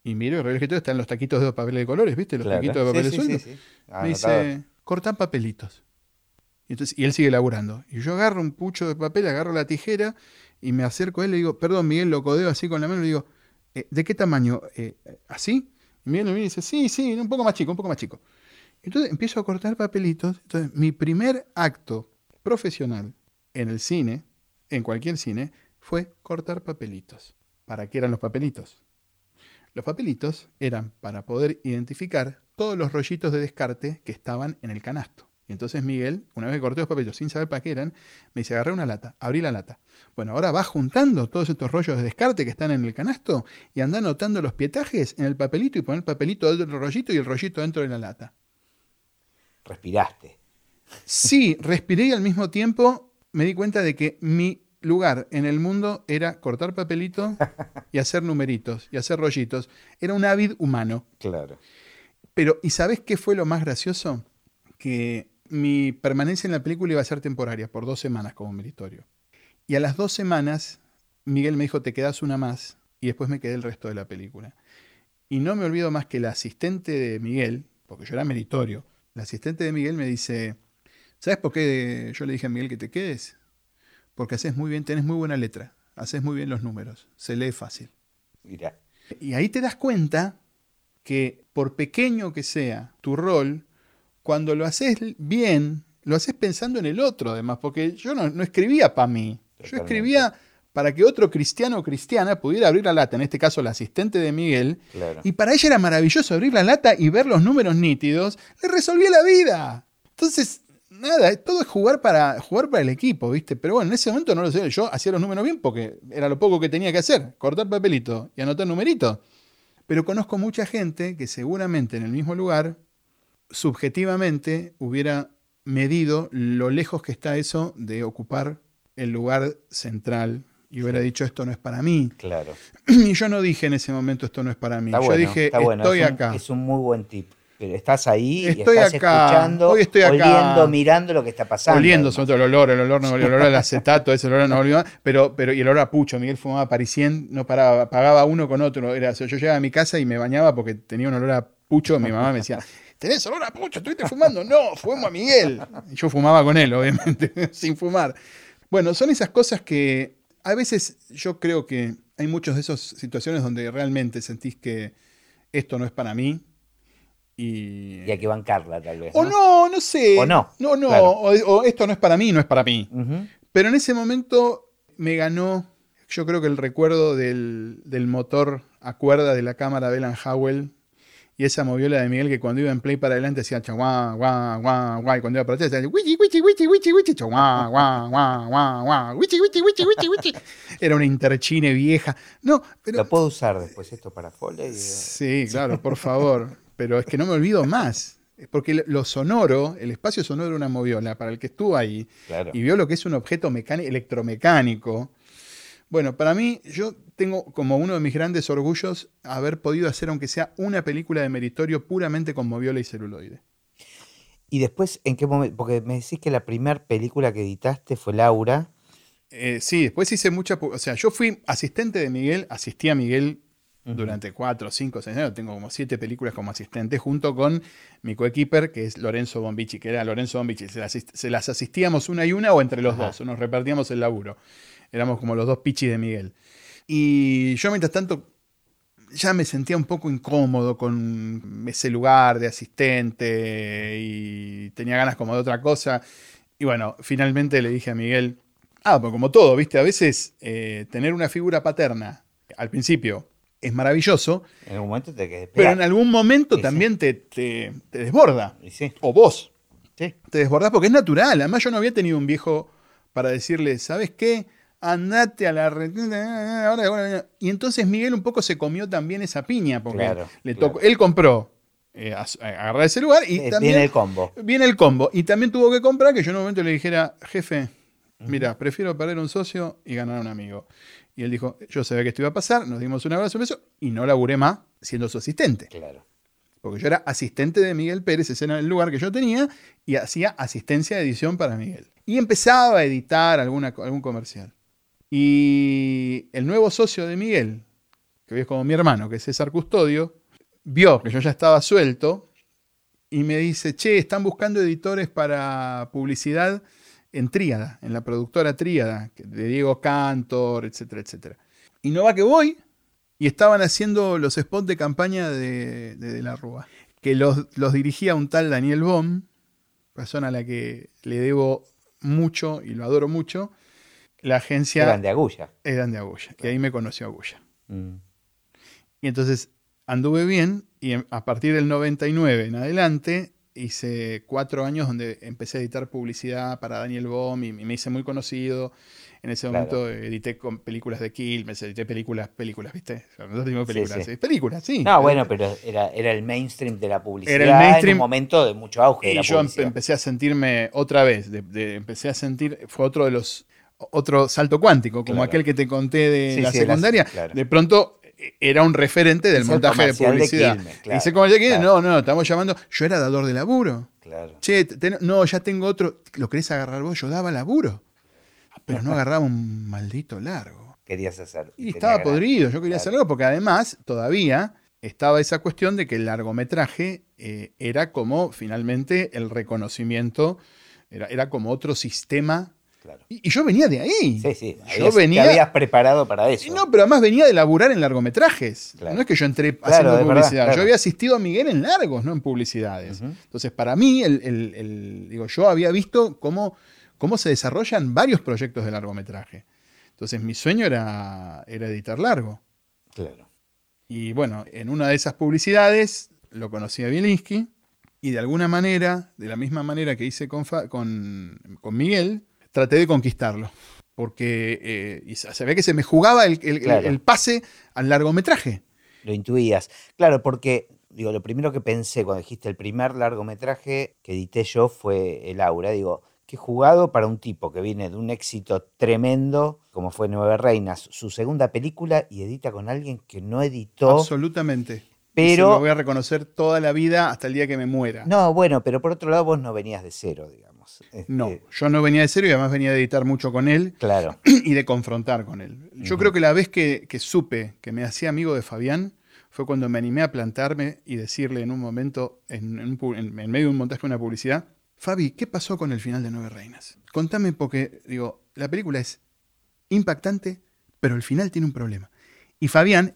Y miro, el escritorio están los taquitos de papeles de colores, ¿viste? Los taquitos de papeles sí, me dice, cortan papelitos. Y, entonces, y él sigue laburando. Y yo agarro un pucho de papel, agarro la tijera y me acerco a él y le digo, perdón, Miguel, lo codeo así con la mano y le digo, eh, ¿de qué tamaño? Eh, ¿Así? Y Miguel me dice, sí, sí, un poco más chico, un poco más chico. Entonces empiezo a cortar papelitos. Entonces, mi primer acto profesional en el cine, en cualquier cine, fue cortar papelitos. ¿Para qué eran los papelitos? Los papelitos eran para poder identificar todos los rollitos de descarte que estaban en el canasto. Y entonces Miguel, una vez que corté los papelitos sin saber para qué eran, me dice, agarré una lata, abrí la lata. Bueno, ahora vas juntando todos estos rollos de descarte que están en el canasto y anda anotando los pietajes en el papelito y poner el papelito dentro del rollito y el rollito dentro de la lata. Respiraste. Sí, respiré y al mismo tiempo me di cuenta de que mi lugar en el mundo era cortar papelito y hacer numeritos y hacer rollitos. Era un hábil humano. Claro. Pero, ¿y sabes qué fue lo más gracioso? Que mi permanencia en la película iba a ser temporaria, por dos semanas como meritorio. Y a las dos semanas, Miguel me dijo, te quedas una más, y después me quedé el resto de la película. Y no me olvido más que el asistente de Miguel, porque yo era meritorio, el asistente de Miguel me dice, ¿sabes por qué yo le dije a Miguel que te quedes? Porque haces muy bien, tenés muy buena letra, haces muy bien los números, se lee fácil. Mira. Y ahí te das cuenta que por pequeño que sea tu rol, cuando lo haces bien, lo haces pensando en el otro además, porque yo no, escribía para mí, yo escribía para que otro cristiano o cristiana pudiera abrir la lata, en este caso la asistente de Miguel, y para ella era maravilloso abrir la lata y ver los números nítidos, le resolvía la vida. Entonces, nada, todo es jugar para, jugar para el equipo, ¿viste? Pero bueno, en ese momento no lo sé, yo hacía los números bien porque era lo poco que tenía que hacer, cortar papelito y anotar numeritos. Pero conozco mucha gente que seguramente en el mismo lugar subjetivamente hubiera medido lo lejos que está eso de ocupar el lugar central y hubiera dicho esto no es para mí. Claro. Y yo no dije en ese momento esto no es para mí. yo dije estoy acá. Es un muy buen tip. Pero estás ahí, estoy y estás acá, escuchando, hoy estoy oliendo, mirando lo que está pasando. Oliendo, sobre todo el olor, el olor, no, el olor al acetato, ese olor no volvió pero, pero, y el olor a pucho. Miguel fumaba parisien, no paraba, pagaba uno con otro. Era, yo llegaba a mi casa y me bañaba porque tenía un olor a pucho. Mi mamá me decía, ¿tenés olor a pucho? ¿Estuviste fumando? No, fumo a Miguel. Y yo fumaba con él, obviamente, sin fumar. Bueno, son esas cosas que a veces yo creo que hay muchas de esas situaciones donde realmente sentís que esto no es para mí. Y, y hay que bancarla, tal vez. O no, no sé. O no. No, no. O, esto no es para mí, no es para mí. Pero en ese momento me ganó, yo creo que el recuerdo del, del motor a cuerda de la cámara Belan Howell y esa moviola de Miguel que cuando iba en play para adelante decía guau, guau, guau, guau, y cuando iba para atrás decía wichi, wichi, wichi, wichi, wichi, guau, guau, guau, guau, guau, wichi, wichi, wichi, wichi, wichi. Era una interchine vieja. No, pero... Lo puedo usar después esto para Foley. Sí, claro, por favor. Pero es que no me olvido más. Porque lo sonoro, el espacio sonoro de una moviola, para el que estuvo ahí y vio lo que es un objeto mecánico, electromecánico, bueno, para mí, yo tengo como uno de mis grandes orgullos haber podido hacer, aunque sea una película de meritorio puramente con moviola y celuloide. Y después, ¿en qué momento? Porque me decís que la primera película que editaste fue Laura. Eh, sí, después hice mucha. O sea, yo fui asistente de Miguel, asistí a Miguel durante cuatro, cinco, seis años. Tengo como siete películas como asistente, junto con mi coequiper, que es Lorenzo Bombici, que era Lorenzo Bombici. Se las, asistíamos una y una o entre los dos, nos repartíamos el laburo. Éramos como los dos pichis de Miguel. Y yo mientras tanto ya me sentía un poco incómodo con ese lugar de asistente y tenía ganas como de otra cosa. Y bueno, finalmente le dije a Miguel, ah, pues como todo, viste, a veces eh, tener una figura paterna al principio es maravilloso. En algún momento te Pero en algún momento también te, te, desborda. O vos Te desbordás porque es natural. Además, yo no había tenido un viejo para decirle, ¿sabes qué? Andate a la ahora, Y entonces Miguel un poco se comió también esa piña, porque le tocó, él compró eh, agarrar ese lugar y eh, también viene el combo. Viene el combo. Y también tuvo que comprar que yo en un momento le dijera, jefe, mira, prefiero perder un socio y ganar un amigo. Y él dijo, yo sabía que esto iba a pasar, nos dimos un abrazo, un beso, y no laburé más siendo su asistente. Claro. Porque yo era asistente de Miguel Pérez, ese era el lugar que yo tenía, y hacía asistencia de edición para Miguel. Y empezaba a editar alguna, algún comercial. Y el nuevo socio de Miguel, que hoy es como mi hermano, que es César Custodio, vio que yo ya estaba suelto y me dice, che, están buscando editores para publicidad en Tríada, en la productora Tríada, de Diego Cantor, etcétera, etcétera. Y no va que voy, y estaban haciendo los spots de campaña de De, la Rúa, que los, dirigía un tal Daniel Baum, persona a la que le debo mucho y lo adoro mucho. La agencia... Eran de Agulla. Eran de Agulla, que ahí me conoció Agulla. Mm. Y entonces anduve bien y a partir del 99 en adelante hice cuatro años donde empecé a editar publicidad para Daniel Bohm y me hice muy conocido. En ese momento edité con películas de Kill, me edité películas, películas, ¿viste? Nosotros tenemos películas, sí, películas, sí. No, bueno, pero era, era, el mainstream de la publicidad era el mainstream, en un momento de mucho auge. Y yo empecé a sentirme otra vez, empecé a sentir, fue otro de los, otro salto cuántico, como aquel que te conté de la secundaria. de pronto era un referente del montaje de publicidad. Dice como no, no, estamos llamando. Yo era dador de laburo. Claro. Che, no, ya tengo otro. ¿Lo querés agarrar vos? Yo daba laburo. Pero no agarraba un maldito largo. Querías hacer. Y estaba podrido. Yo quería hacerlo porque además todavía estaba esa cuestión de que el largometraje eh, era como finalmente el reconocimiento, era, era como otro sistema y, yo venía de ahí. Sí, sí. Yo venía, te habías preparado para eso. No, pero además venía de laburar en largometrajes. No es que yo entré haciendo publicidad. Yo había asistido a Miguel en largos, no en publicidades. Entonces, para mí, el, digo, yo había visto cómo, cómo se desarrollan varios proyectos de largometraje. Entonces, mi sueño era, era editar largo. Claro. Y bueno, en una de esas publicidades lo conocí a Bielinski y de alguna manera, de la misma manera que hice con, con, con Miguel, traté de conquistarlo. Porque eh, se ve que se me jugaba el, pase al largometraje. Lo intuías. Claro, porque digo, lo primero que pensé cuando dijiste el primer largometraje que edité yo fue El Aura. Digo, qué jugado para un tipo que viene de un éxito tremendo, como fue Nueve Reinas, su segunda película, y edita con alguien que no editó. Absolutamente. Pero. lo voy a reconocer toda la vida hasta el día que me muera. No, bueno, pero por otro lado, vos no venías de cero, digamos. Este, no, yo no venía de cero y además venía de editar mucho con él. Claro. Y de confrontar con él. Yo creo que la vez que, supe que me hacía amigo de Fabián fue cuando me animé a plantarme y decirle en un momento, en, medio de un montaje de una publicidad, Fabi, ¿qué pasó con el final de Nueve Reinas? Contame porque, digo, la película es impactante, pero el final tiene un problema. Y Fabián,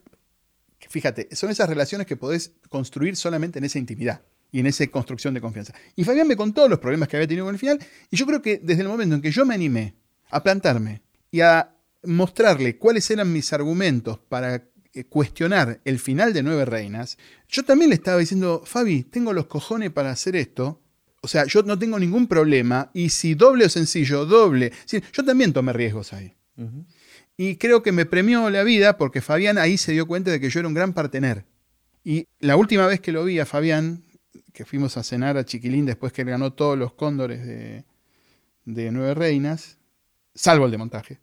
fíjate, son esas relaciones que podés construir solamente en esa intimidad y en esa construcción de confianza. Y Fabián me contó los problemas que había tenido con el final, y yo creo que desde el momento en que yo me animé a plantarme y a mostrarle cuáles eran mis argumentos para eh, cuestionar el final de Nueve Reinas, yo también le estaba diciendo, Fabi, tengo los cojones para hacer esto. O sea, yo no tengo ningún problema. Y si doble o sencillo, doble. yo también tomé riesgos ahí. Y creo que me premió la vida porque Fabián ahí se dio cuenta de que yo era un gran partener. Y la última vez que lo vi a Fabián, que fuimos a cenar a Chiquilín después que él ganó todos los cóndores de, Nueve Reinas, salvo el de montaje.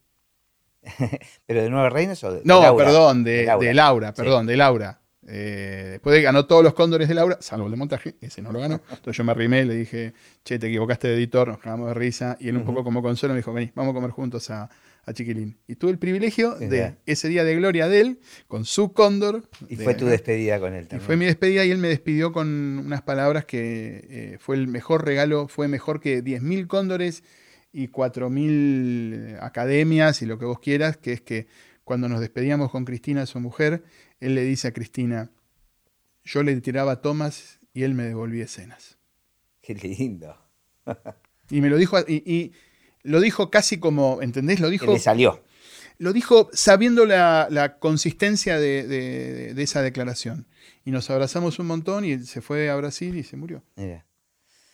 ¿Pero de Nueve Reinas o de No, perdón, de, Laura, perdón, de Laura. Eh, después de ganó todos los cóndores de Laura, salvo el de montaje, ese no lo ganó. Entonces yo me arrimé y le dije, che, te equivocaste de editor, nos cagamos de risa. Y él un poco como consuelo me dijo, vení, vamos a comer juntos a, a Chiquilín. Y tuve el privilegio de ese día de gloria de él, con su cóndor. Y fue tu despedida con él también. fue mi despedida y él me despidió con unas palabras que eh, fue el mejor regalo, fue mejor que 10.000 cóndores y 4.000 academias y lo que vos quieras, que es que cuando nos despedíamos con Cristina, su mujer, él le dice a Cristina, yo le tiraba tomas y él me devolvía escenas. Qué lindo. y me lo dijo, y lo dijo casi como, ¿entendés? Lo dijo. le salió. Lo dijo sabiendo la, consistencia de, esa declaración. Y nos abrazamos un montón y se fue a Brasil y se murió.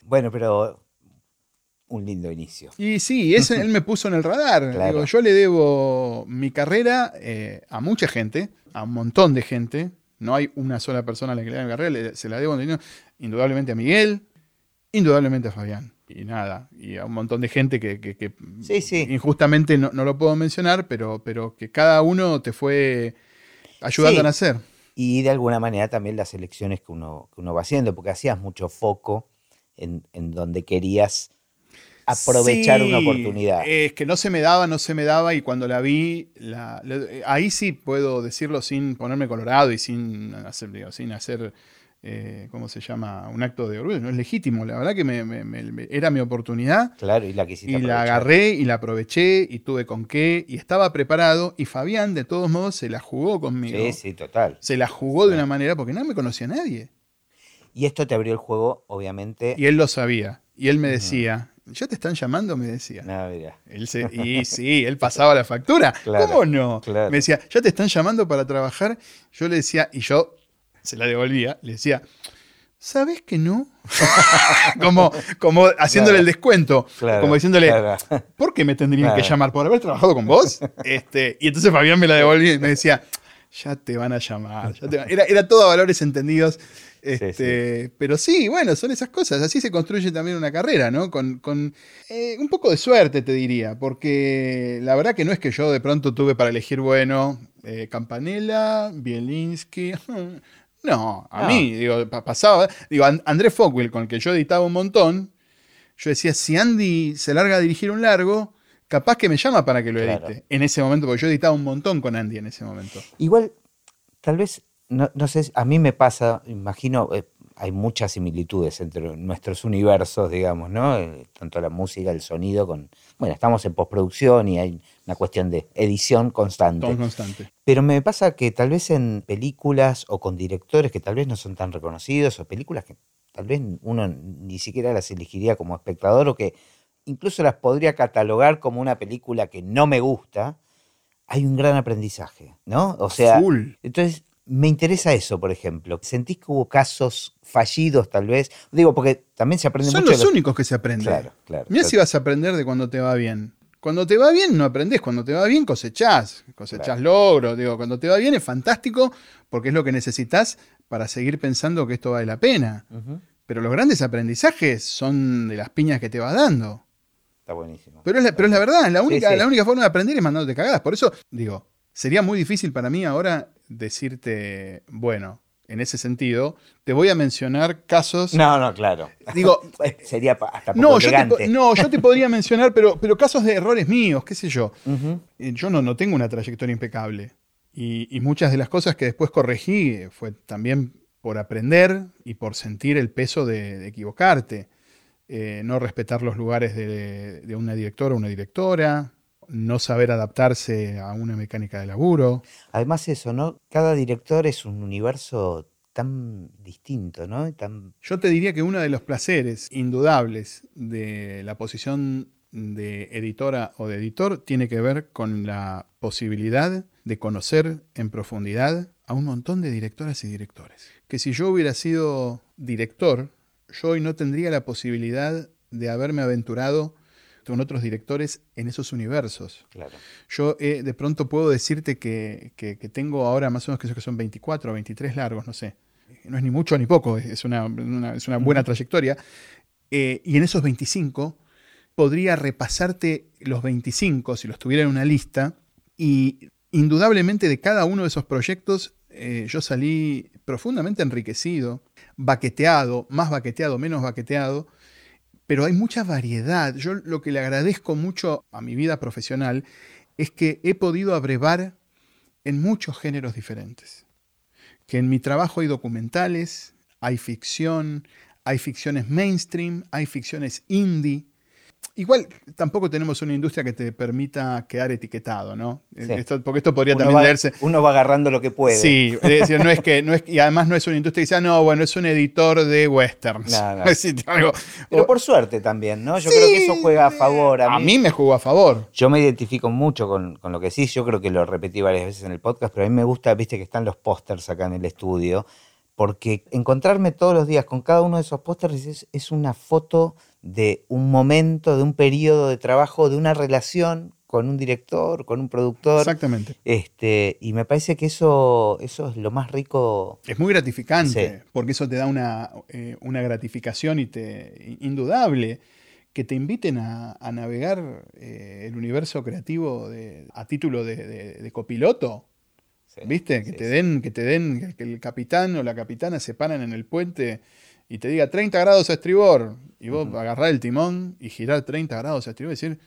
Bueno, pero un lindo inicio. Y sí, ese, él me puso en el radar. yo le debo mi carrera eh, a mucha gente, a un montón de gente. No hay una sola persona a la que le debo mi carrera, se la debo indudablemente a Miguel, indudablemente a Fabián. Y nada, y a un montón de gente que, injustamente no, lo puedo mencionar, pero, pero que cada uno te fue ayudando a nacer. Y de alguna manera también las elecciones que uno, que uno va haciendo, porque hacías mucho foco en, en donde querías aprovechar una oportunidad. Es que no se me daba, no se me daba y cuando la vi, ahí sí puedo decirlo sin ponerme colorado y sin hacer, sin hacer eh, ¿cómo se llama? Un acto de orgullo. No es legítimo, la verdad que me, era mi oportunidad. Claro, y la Y la agarré y la aproveché y tuve con qué y estaba preparado y Fabián de todos modos se la jugó conmigo. Sí, sí, total. Se la jugó de una manera porque no me conocía nadie. Y esto te abrió el juego, obviamente. Y él lo sabía. Y él me decía, ¿Ya te están llamando? Me decía. No, mira. Él y sí, él pasaba la factura. ¿Cómo no? Me decía, ¿ya te están llamando para trabajar? Yo le decía, y yo se la devolvía, le decía, ¿sabes que no? como, como haciéndole el descuento. como diciéndole, ¿por qué me tendrían que llamar? ¿Por haber trabajado con vos? Este, y entonces Fabián me la devolvía y me decía, ya te van a llamar. Era, era todo a valores entendidos. Este, pero sí, bueno, son esas cosas. Así se construye también una carrera, ¿no? Con, eh, un poco de suerte, te diría, porque la verdad que no es que yo de pronto tuve para elegir, bueno, eh, Campanella, Bielinski. No, a mí, digo, pasaba. Digo, Andrés Fockwell, con el que yo editaba un montón, yo decía, si Andy se larga a dirigir un largo, capaz que me llama para que lo edite. En ese momento, porque yo editaba un montón con Andy en ese momento. Igual, tal vez no, sé, a mí me pasa, imagino, eh, hay muchas similitudes entre nuestros universos, digamos, ¿no? Eh, tanto la música, el sonido, con. Bueno, estamos en postproducción y hay una cuestión de edición constante. constante. Pero me pasa que tal vez en películas o con directores que tal vez no son tan reconocidos, o películas que tal vez uno ni siquiera las elegiría como espectador, o que incluso las podría catalogar como una película que no me gusta, hay un gran aprendizaje, ¿no? O sea, entonces me interesa eso, por ejemplo. ¿Sentís que hubo casos fallidos, tal vez? Digo, porque también se aprende Son mucho. Son los únicos que se aprenden. Claro, claro. Mira si vas a aprender de cuando te va bien. Cuando te va bien no aprendés, cuando te va bien cosechás, cosechás logros. Digo, cuando te va bien es fantástico porque es lo que necesitas para seguir pensando que esto vale la pena. Pero los grandes aprendizajes son de las piñas que te va dando. Está buenísimo. Pero es la, pero es la verdad, la única, la única forma de aprender es mandándote cagadas. Por eso, digo, sería muy difícil para mí ahora decirte, bueno, en ese sentido, te voy a mencionar casos. No, no, claro. Digo, sería hasta no, yo te, no, yo te podría mencionar, pero, pero casos de errores míos, qué sé yo. Eh, yo no, no tengo una trayectoria impecable. Y, muchas de las cosas que después corregí fue también por aprender y por sentir el peso de, equivocarte. Eh, no respetar los lugares de, de una directora o una directora, no saber adaptarse a una mecánica de laburo. Además eso, ¿no? Cada director es un universo tan distinto, ¿no? Tan... Yo te diría que uno de los placeres indudables de la posición de editora o de editor tiene que ver con la posibilidad de conocer en profundidad a un montón de directoras y directores. Que si yo hubiera sido director, yo hoy no tendría la posibilidad de haberme aventurado con otros directores en esos universos. Claro. Yo eh, de pronto puedo decirte que, tengo ahora más o menos que son 24 o 23 largos, no sé. No es ni mucho ni poco, es una, es una buena trayectoria. Eh, y en esos 25 podría repasarte los 25 si los tuviera en una lista y indudablemente de cada uno de esos proyectos eh, yo salí profundamente enriquecido, baqueteado, más baqueteado, menos baqueteado, pero hay mucha variedad. Yo lo que le agradezco mucho a mi vida profesional es que he podido abrevar en muchos géneros diferentes. Que en mi trabajo hay documentales, hay ficción, hay ficciones mainstream, hay ficciones indie, Igual tampoco tenemos una industria que te permita quedar etiquetado, ¿no? porque esto podría también leerse. Uno va agarrando lo que puede. Sí, es decir, no es que, no es, y además no es una industria que dice, ah, no, bueno, es un editor de westerns. Pero por suerte también, ¿no? Yo creo que eso juega a favor. A mí, me jugó a favor. Yo me identifico mucho con, con lo que sí, yo creo que lo repetí varias veces en el podcast, pero a mí me gusta, viste, que están los pósters acá en el estudio porque encontrarme todos los días con cada uno de esos pósters es, una foto de un momento, de un periodo de trabajo, de una relación con un director, con un productor. Exactamente. Este, y me parece que eso, eso es lo más rico. Es muy gratificante, porque eso te da una, eh, una, gratificación y te, indudable que te inviten a, navegar eh, el universo creativo a título de, copiloto. ¿Viste? Que te den, que te den, que el capitán o la capitana se paran en el puente y te diga 30 grados a estribor. Y vos agarrar el timón y girar 30 grados a estribor y decir,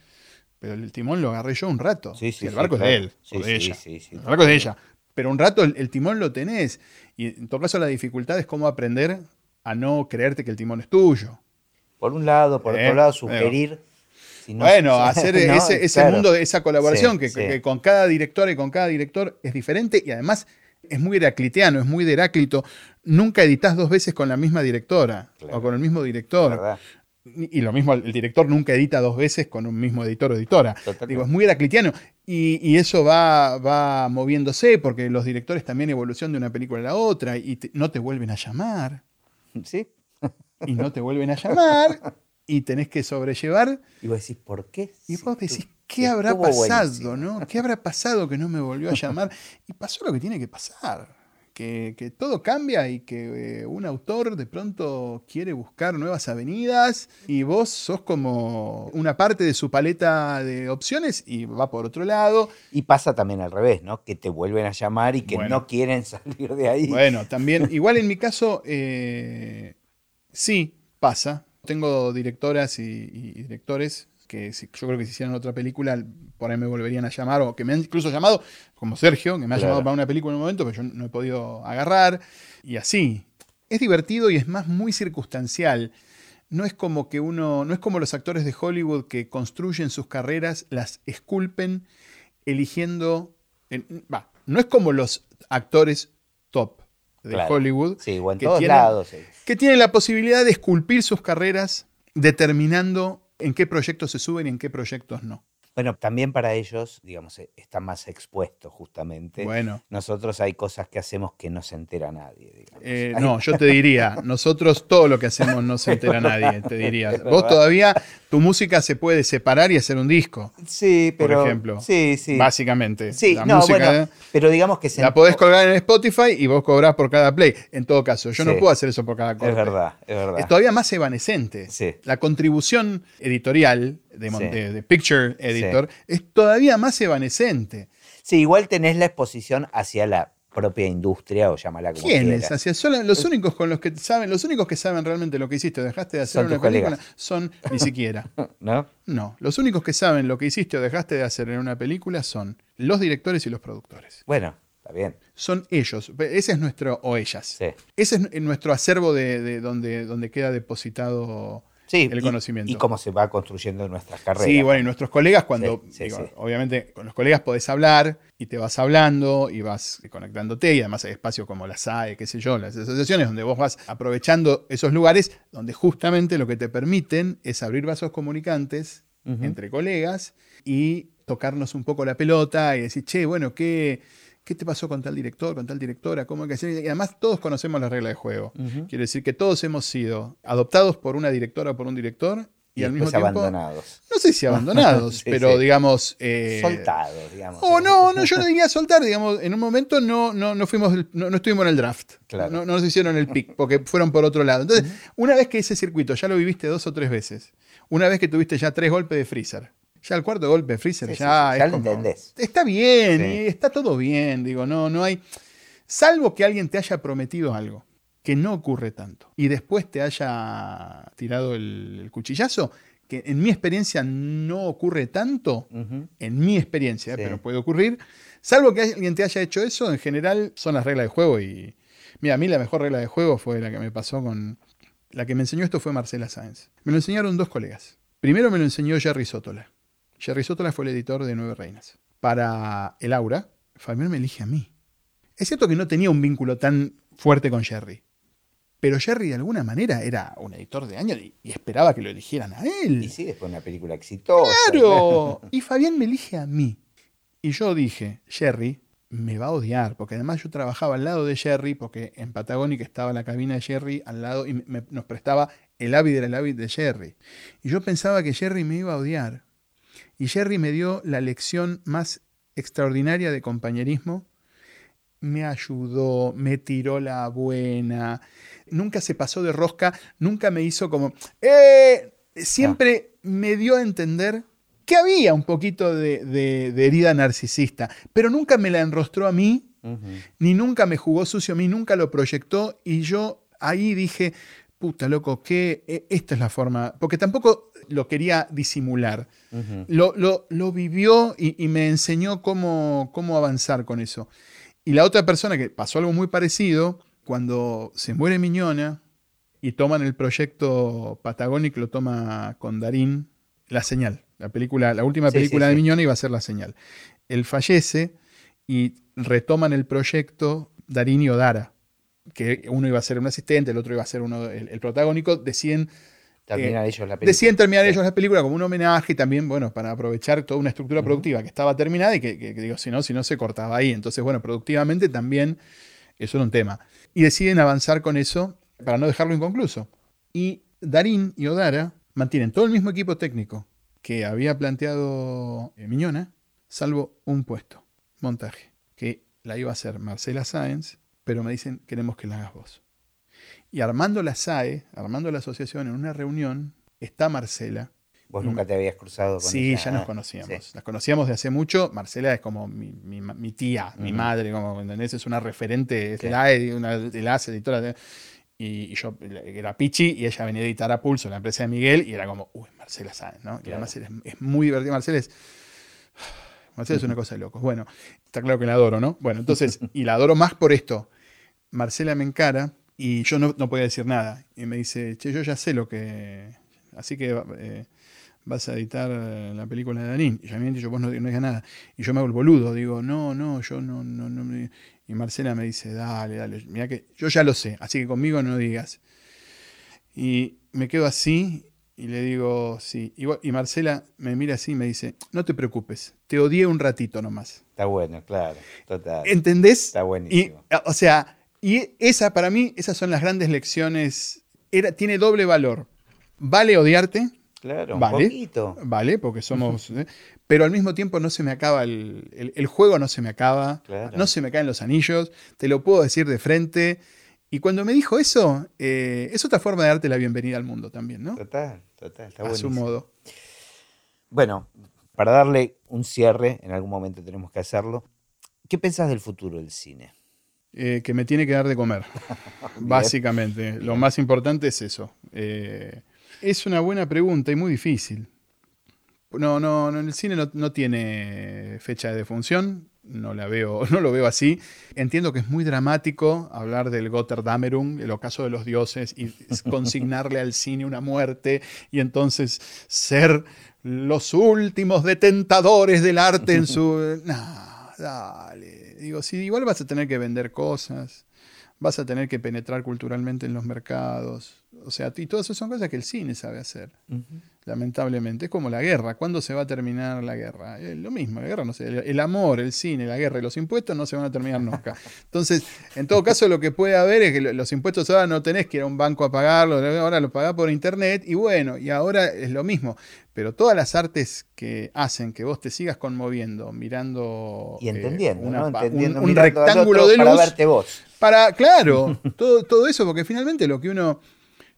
pero el timón lo agarré yo un rato. Sí, sí, el barco es de él o de ella. el barco es de ella. Pero un rato el, timón lo tenés. Y en todo caso la dificultad es cómo aprender a no creerte que el timón es tuyo. Por un lado, por otro eh, lado, sugerir. bueno, hacer ese, ese mundo esa colaboración que, con cada director y con cada director es diferente y además es muy heracliteano, es muy de Heráclito. Nunca editas dos veces con la misma directora o con el mismo director. Y, lo mismo, el director nunca edita dos veces con un mismo editor o editora. Digo, es muy heraclitiano. Y, eso va, va, moviéndose porque los directores también evolucionan de una película a la otra y no te vuelven a llamar. Sí. y no te vuelven a llamar y tenés que sobrellevar. Y vos decís, ¿por qué? Y vos decís, ¿qué habrá pasado? ¿no? ¿Qué habrá pasado que no me volvió a llamar? Y pasó lo que tiene que pasar que, todo cambia y que eh, un autor de pronto quiere buscar nuevas avenidas y vos sos como una parte de su paleta de opciones y va por otro lado. Y pasa también al revés, ¿no? Que te vuelven a llamar y que no quieren salir de ahí. Bueno, también, igual en mi caso, eh, sí, pasa. Tengo directoras y directores que yo creo que si hicieran otra película, por ahí me volverían a llamar, o que me han incluso llamado, como Sergio, que me ha llamado para una película en un momento, pero yo no he podido agarrar, y así. Es divertido y es más muy circunstancial. No es como que uno, no es como los actores de Hollywood que construyen sus carreras, las esculpen, eligiendo. Va, no es como los actores top de Hollywood. Sí, o en todos lados. Que tienen la posibilidad de esculpir sus carreras determinando en qué proyectos se suben y en qué proyectos no. Bueno, también para ellos, digamos, eh, está más expuesto justamente. Bueno. Nosotros hay cosas que hacemos que no se entera nadie. Eh, no, yo te diría, nosotros todo lo que hacemos no se entera nadie, te diría. Vos todavía, tu música se puede separar y hacer un disco. Sí, pero. Por ejemplo. Sí, sí. Básicamente. Sí, no, bueno, pero digamos que se. La podés colgar en Spotify y vos cobrás por cada play. En todo caso, yo no puedo hacer eso por cada cosa. Es verdad, es verdad. Es todavía más evanescente. Sí. La contribución editorial de, Picture Editor, es todavía más evanescente. Sí, igual tenés la exposición hacia la propia industria o llámala como ¿Quiénes? Hacia los únicos con los que saben, los únicos que saben realmente lo que hiciste o dejaste de hacer una película son ni siquiera. ¿No? No, los únicos que saben lo que hiciste o dejaste de hacer en una película son los directores y los productores. Bueno, está bien. Son ellos, ese es nuestro o ellas. Ese es nuestro acervo de, donde, donde queda depositado sí, el conocimiento. Y cómo se va construyendo nuestras carreras. Sí, bueno, y nuestros colegas, cuando, obviamente, con los colegas podés hablar y te vas hablando y vas conectándote, y además hay espacios como la SAE, qué sé yo, las asociaciones, donde vos vas aprovechando esos lugares donde justamente lo que te permiten es abrir vasos comunicantes entre colegas y tocarnos un poco la pelota y decir, che, bueno, ¿qué ¿Qué te pasó con tal director, con tal directora? ¿Cómo hay que hacer? Y además todos conocemos las reglas de juego. Quiere decir que todos hemos sido adoptados por una directora o por un director y, al mismo tiempo abandonados. No sé si abandonados, pero digamos. Eh, Soltados, digamos. O no, no, yo no diría soltar, digamos, en un momento no, no, no fuimos, no, estuvimos en el draft. Claro. No, nos hicieron el pick, porque fueron por otro lado. Entonces, una vez que ese circuito ya lo viviste dos o tres veces, una vez que tuviste ya tres golpes de freezer, ya el cuarto golpe de Freezer ya, ya lo entendés. Está bien, está todo bien, digo, no, no hay. Salvo que alguien te haya prometido algo, que no ocurre tanto, y después te haya tirado el, cuchillazo, que en mi experiencia no ocurre tanto, en mi experiencia, pero puede ocurrir. Salvo que alguien te haya hecho eso, en general son las reglas de juego. Y mira, a mí la mejor regla de juego fue la que me pasó con. La que me enseñó esto fue Marcela Sáenz. Me lo enseñaron dos colegas. Primero me lo enseñó Jerry Sótola. Jerry Sotola fue el editor de Nueve Reinas. Para El Aura, Fabián me elige a mí. Es cierto que no tenía un vínculo tan fuerte con Jerry, pero Jerry de alguna manera era un editor de años y, esperaba que lo eligieran a él. Y sí, después una película exitosa. ¡Claro! Y Fabián me elige a mí. Y yo dije, Jerry me va a odiar, porque además yo trabajaba al lado de Jerry, porque en Patagónica estaba la cabina de Jerry al lado y nos prestaba el Avid era el Avid de Jerry. Y yo pensaba que Jerry me iba a odiar. Y Jerry me dio la lección más extraordinaria de compañerismo. Me ayudó, me tiró la buena. Nunca se pasó de rosca, nunca me hizo como... ¡Eh! Siempre me dio a entender que había un poquito de, herida narcisista, pero nunca me la enrostró a mí, ni nunca me jugó sucio a mí, nunca lo proyectó y yo ahí dije, puta loco, que esta es la forma, porque tampoco lo quería disimular, lo, lo, vivió y, me enseñó cómo, cómo avanzar con eso. Y la otra persona que pasó algo muy parecido, cuando se muere Miñona y toman el proyecto Patagónico, lo toma con Darín, La Señal. La, película, la última película de Miñona iba a ser La Señal. Él fallece y retoman el proyecto Darín y Odara, que uno iba a ser un asistente, el otro iba a ser uno, el, protagónico, deciden terminar, ellos la película. deciden terminar ellos la película como un homenaje y también, bueno, para aprovechar toda una estructura productiva que estaba terminada y que, digo, si no, si no se cortaba ahí. Entonces, bueno, productivamente también eso era un tema. Y deciden avanzar con eso para no dejarlo inconcluso. Y Darín y Odara mantienen todo el mismo equipo técnico, que había planteado eh, Miñona, salvo un puesto, montaje, que la iba a hacer Marcela Sáenz, pero me dicen, queremos que la hagas vos. Y armando la SAE, armando la asociación en una reunión, está Marcela. ¿Vos nunca te habías cruzado con sí, ella? Sí, ya nos conocíamos. Las conocíamos de hace mucho. Marcela es como mi, tía, mi madre, como, ¿entendés? Es una referente, es la, una, de las editoras y, yo era Pichi y ella venía a editar a Pulso, la empresa de Miguel, y era como, uy, Marcela Sáenz, ¿no? Y además es, muy divertido. Marcela es. Marcela es una cosa de locos. Bueno, está claro que la adoro, ¿no? Bueno, entonces, y la adoro más por esto. Marcela me encara y yo no, no podía decir nada. Y me dice, che, yo ya sé lo que. Así que eh, vas a editar la película de Danín. Y yo me dicho, vos no, no digas nada. Y yo me hago el boludo, digo, no, no, yo no, no, no. Y Marcela me dice, dale, dale, mira que yo ya lo sé, así que conmigo no digas. Y me quedo así y le digo, sí. Y, Marcela me mira así y me dice, no te preocupes, te odié un ratito nomás. Está bueno, claro, total. ¿Entendés? Está buenísimo. Y, o sea, y esa para mí, esas son las grandes lecciones. Era, tiene doble valor. Vale odiarte, Claro, vale, un poquito. Vale, porque somos. ¿eh? pero al mismo tiempo no se me acaba el, el, juego, no se me acaba, no se me caen los anillos, te lo puedo decir de frente. Y cuando me dijo eso, eh, es otra forma de darte la bienvenida al mundo también, ¿no? Total, total, está A su modo. Bueno, para darle un cierre, en algún momento tenemos que hacerlo. ¿Qué pensás del futuro del cine? Eh, que me tiene que dar de comer, básicamente. Lo más importante es eso. Es una buena pregunta y muy difícil. No, no, no el cine no, tiene fecha de defunción, no la veo, no lo veo así. Entiendo que es muy dramático hablar del Gotterdamerung, el ocaso de los dioses, y consignarle al cine una muerte, y entonces ser los últimos detentadores del arte en su. No, dale. Digo, si igual vas a tener que vender cosas, vas a tener que penetrar culturalmente en los mercados. O sea, y todas esas son cosas que el cine sabe hacer, lamentablemente. Es como la guerra. ¿Cuándo se va a terminar la guerra? Es lo mismo, la guerra no sé. El, amor, el cine, la guerra y los impuestos no se van a terminar nunca. Entonces, en todo caso, lo que puede haber es que los impuestos ahora no tenés que ir a un banco a pagarlo, ahora lo pagás por internet y bueno, y ahora es lo mismo. Pero todas las artes que hacen que vos te sigas conmoviendo, mirando. Y entendiendo, un, un rectángulo de luz. Para verte vos. Para, claro, todo, todo eso, porque finalmente lo que uno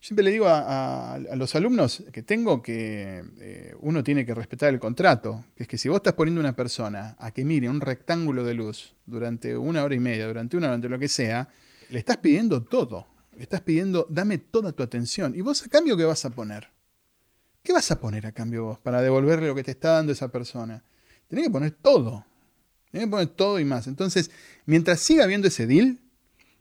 Siempre le digo a, los alumnos que tengo que eh, uno tiene que respetar el contrato, que es que si vos estás poniendo a una persona a que mire un rectángulo de luz durante una hora y media, durante una hora, durante lo que sea, le estás pidiendo todo. Le estás pidiendo, dame toda tu atención. ¿Y vos a cambio qué vas a poner? ¿Qué vas a poner a cambio vos para devolverle lo que te está dando esa persona? Tenés que poner todo. Tenés que poner todo y más. Entonces, mientras siga habiendo ese deal,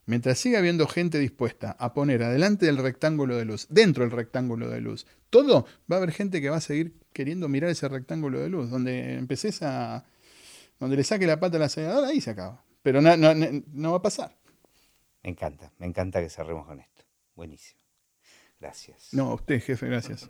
Mientras siga habiendo gente dispuesta a poner adelante del rectángulo de luz, dentro del rectángulo de luz, todo, va a haber gente que va a seguir queriendo mirar ese rectángulo de luz. Donde empeces a. Donde le saque la pata a la selladora, ahí se acaba. Pero no, no, no va a pasar. Me encanta, me encanta que cerremos con esto. Buenísimo. Gracias. No, a usted, jefe, gracias.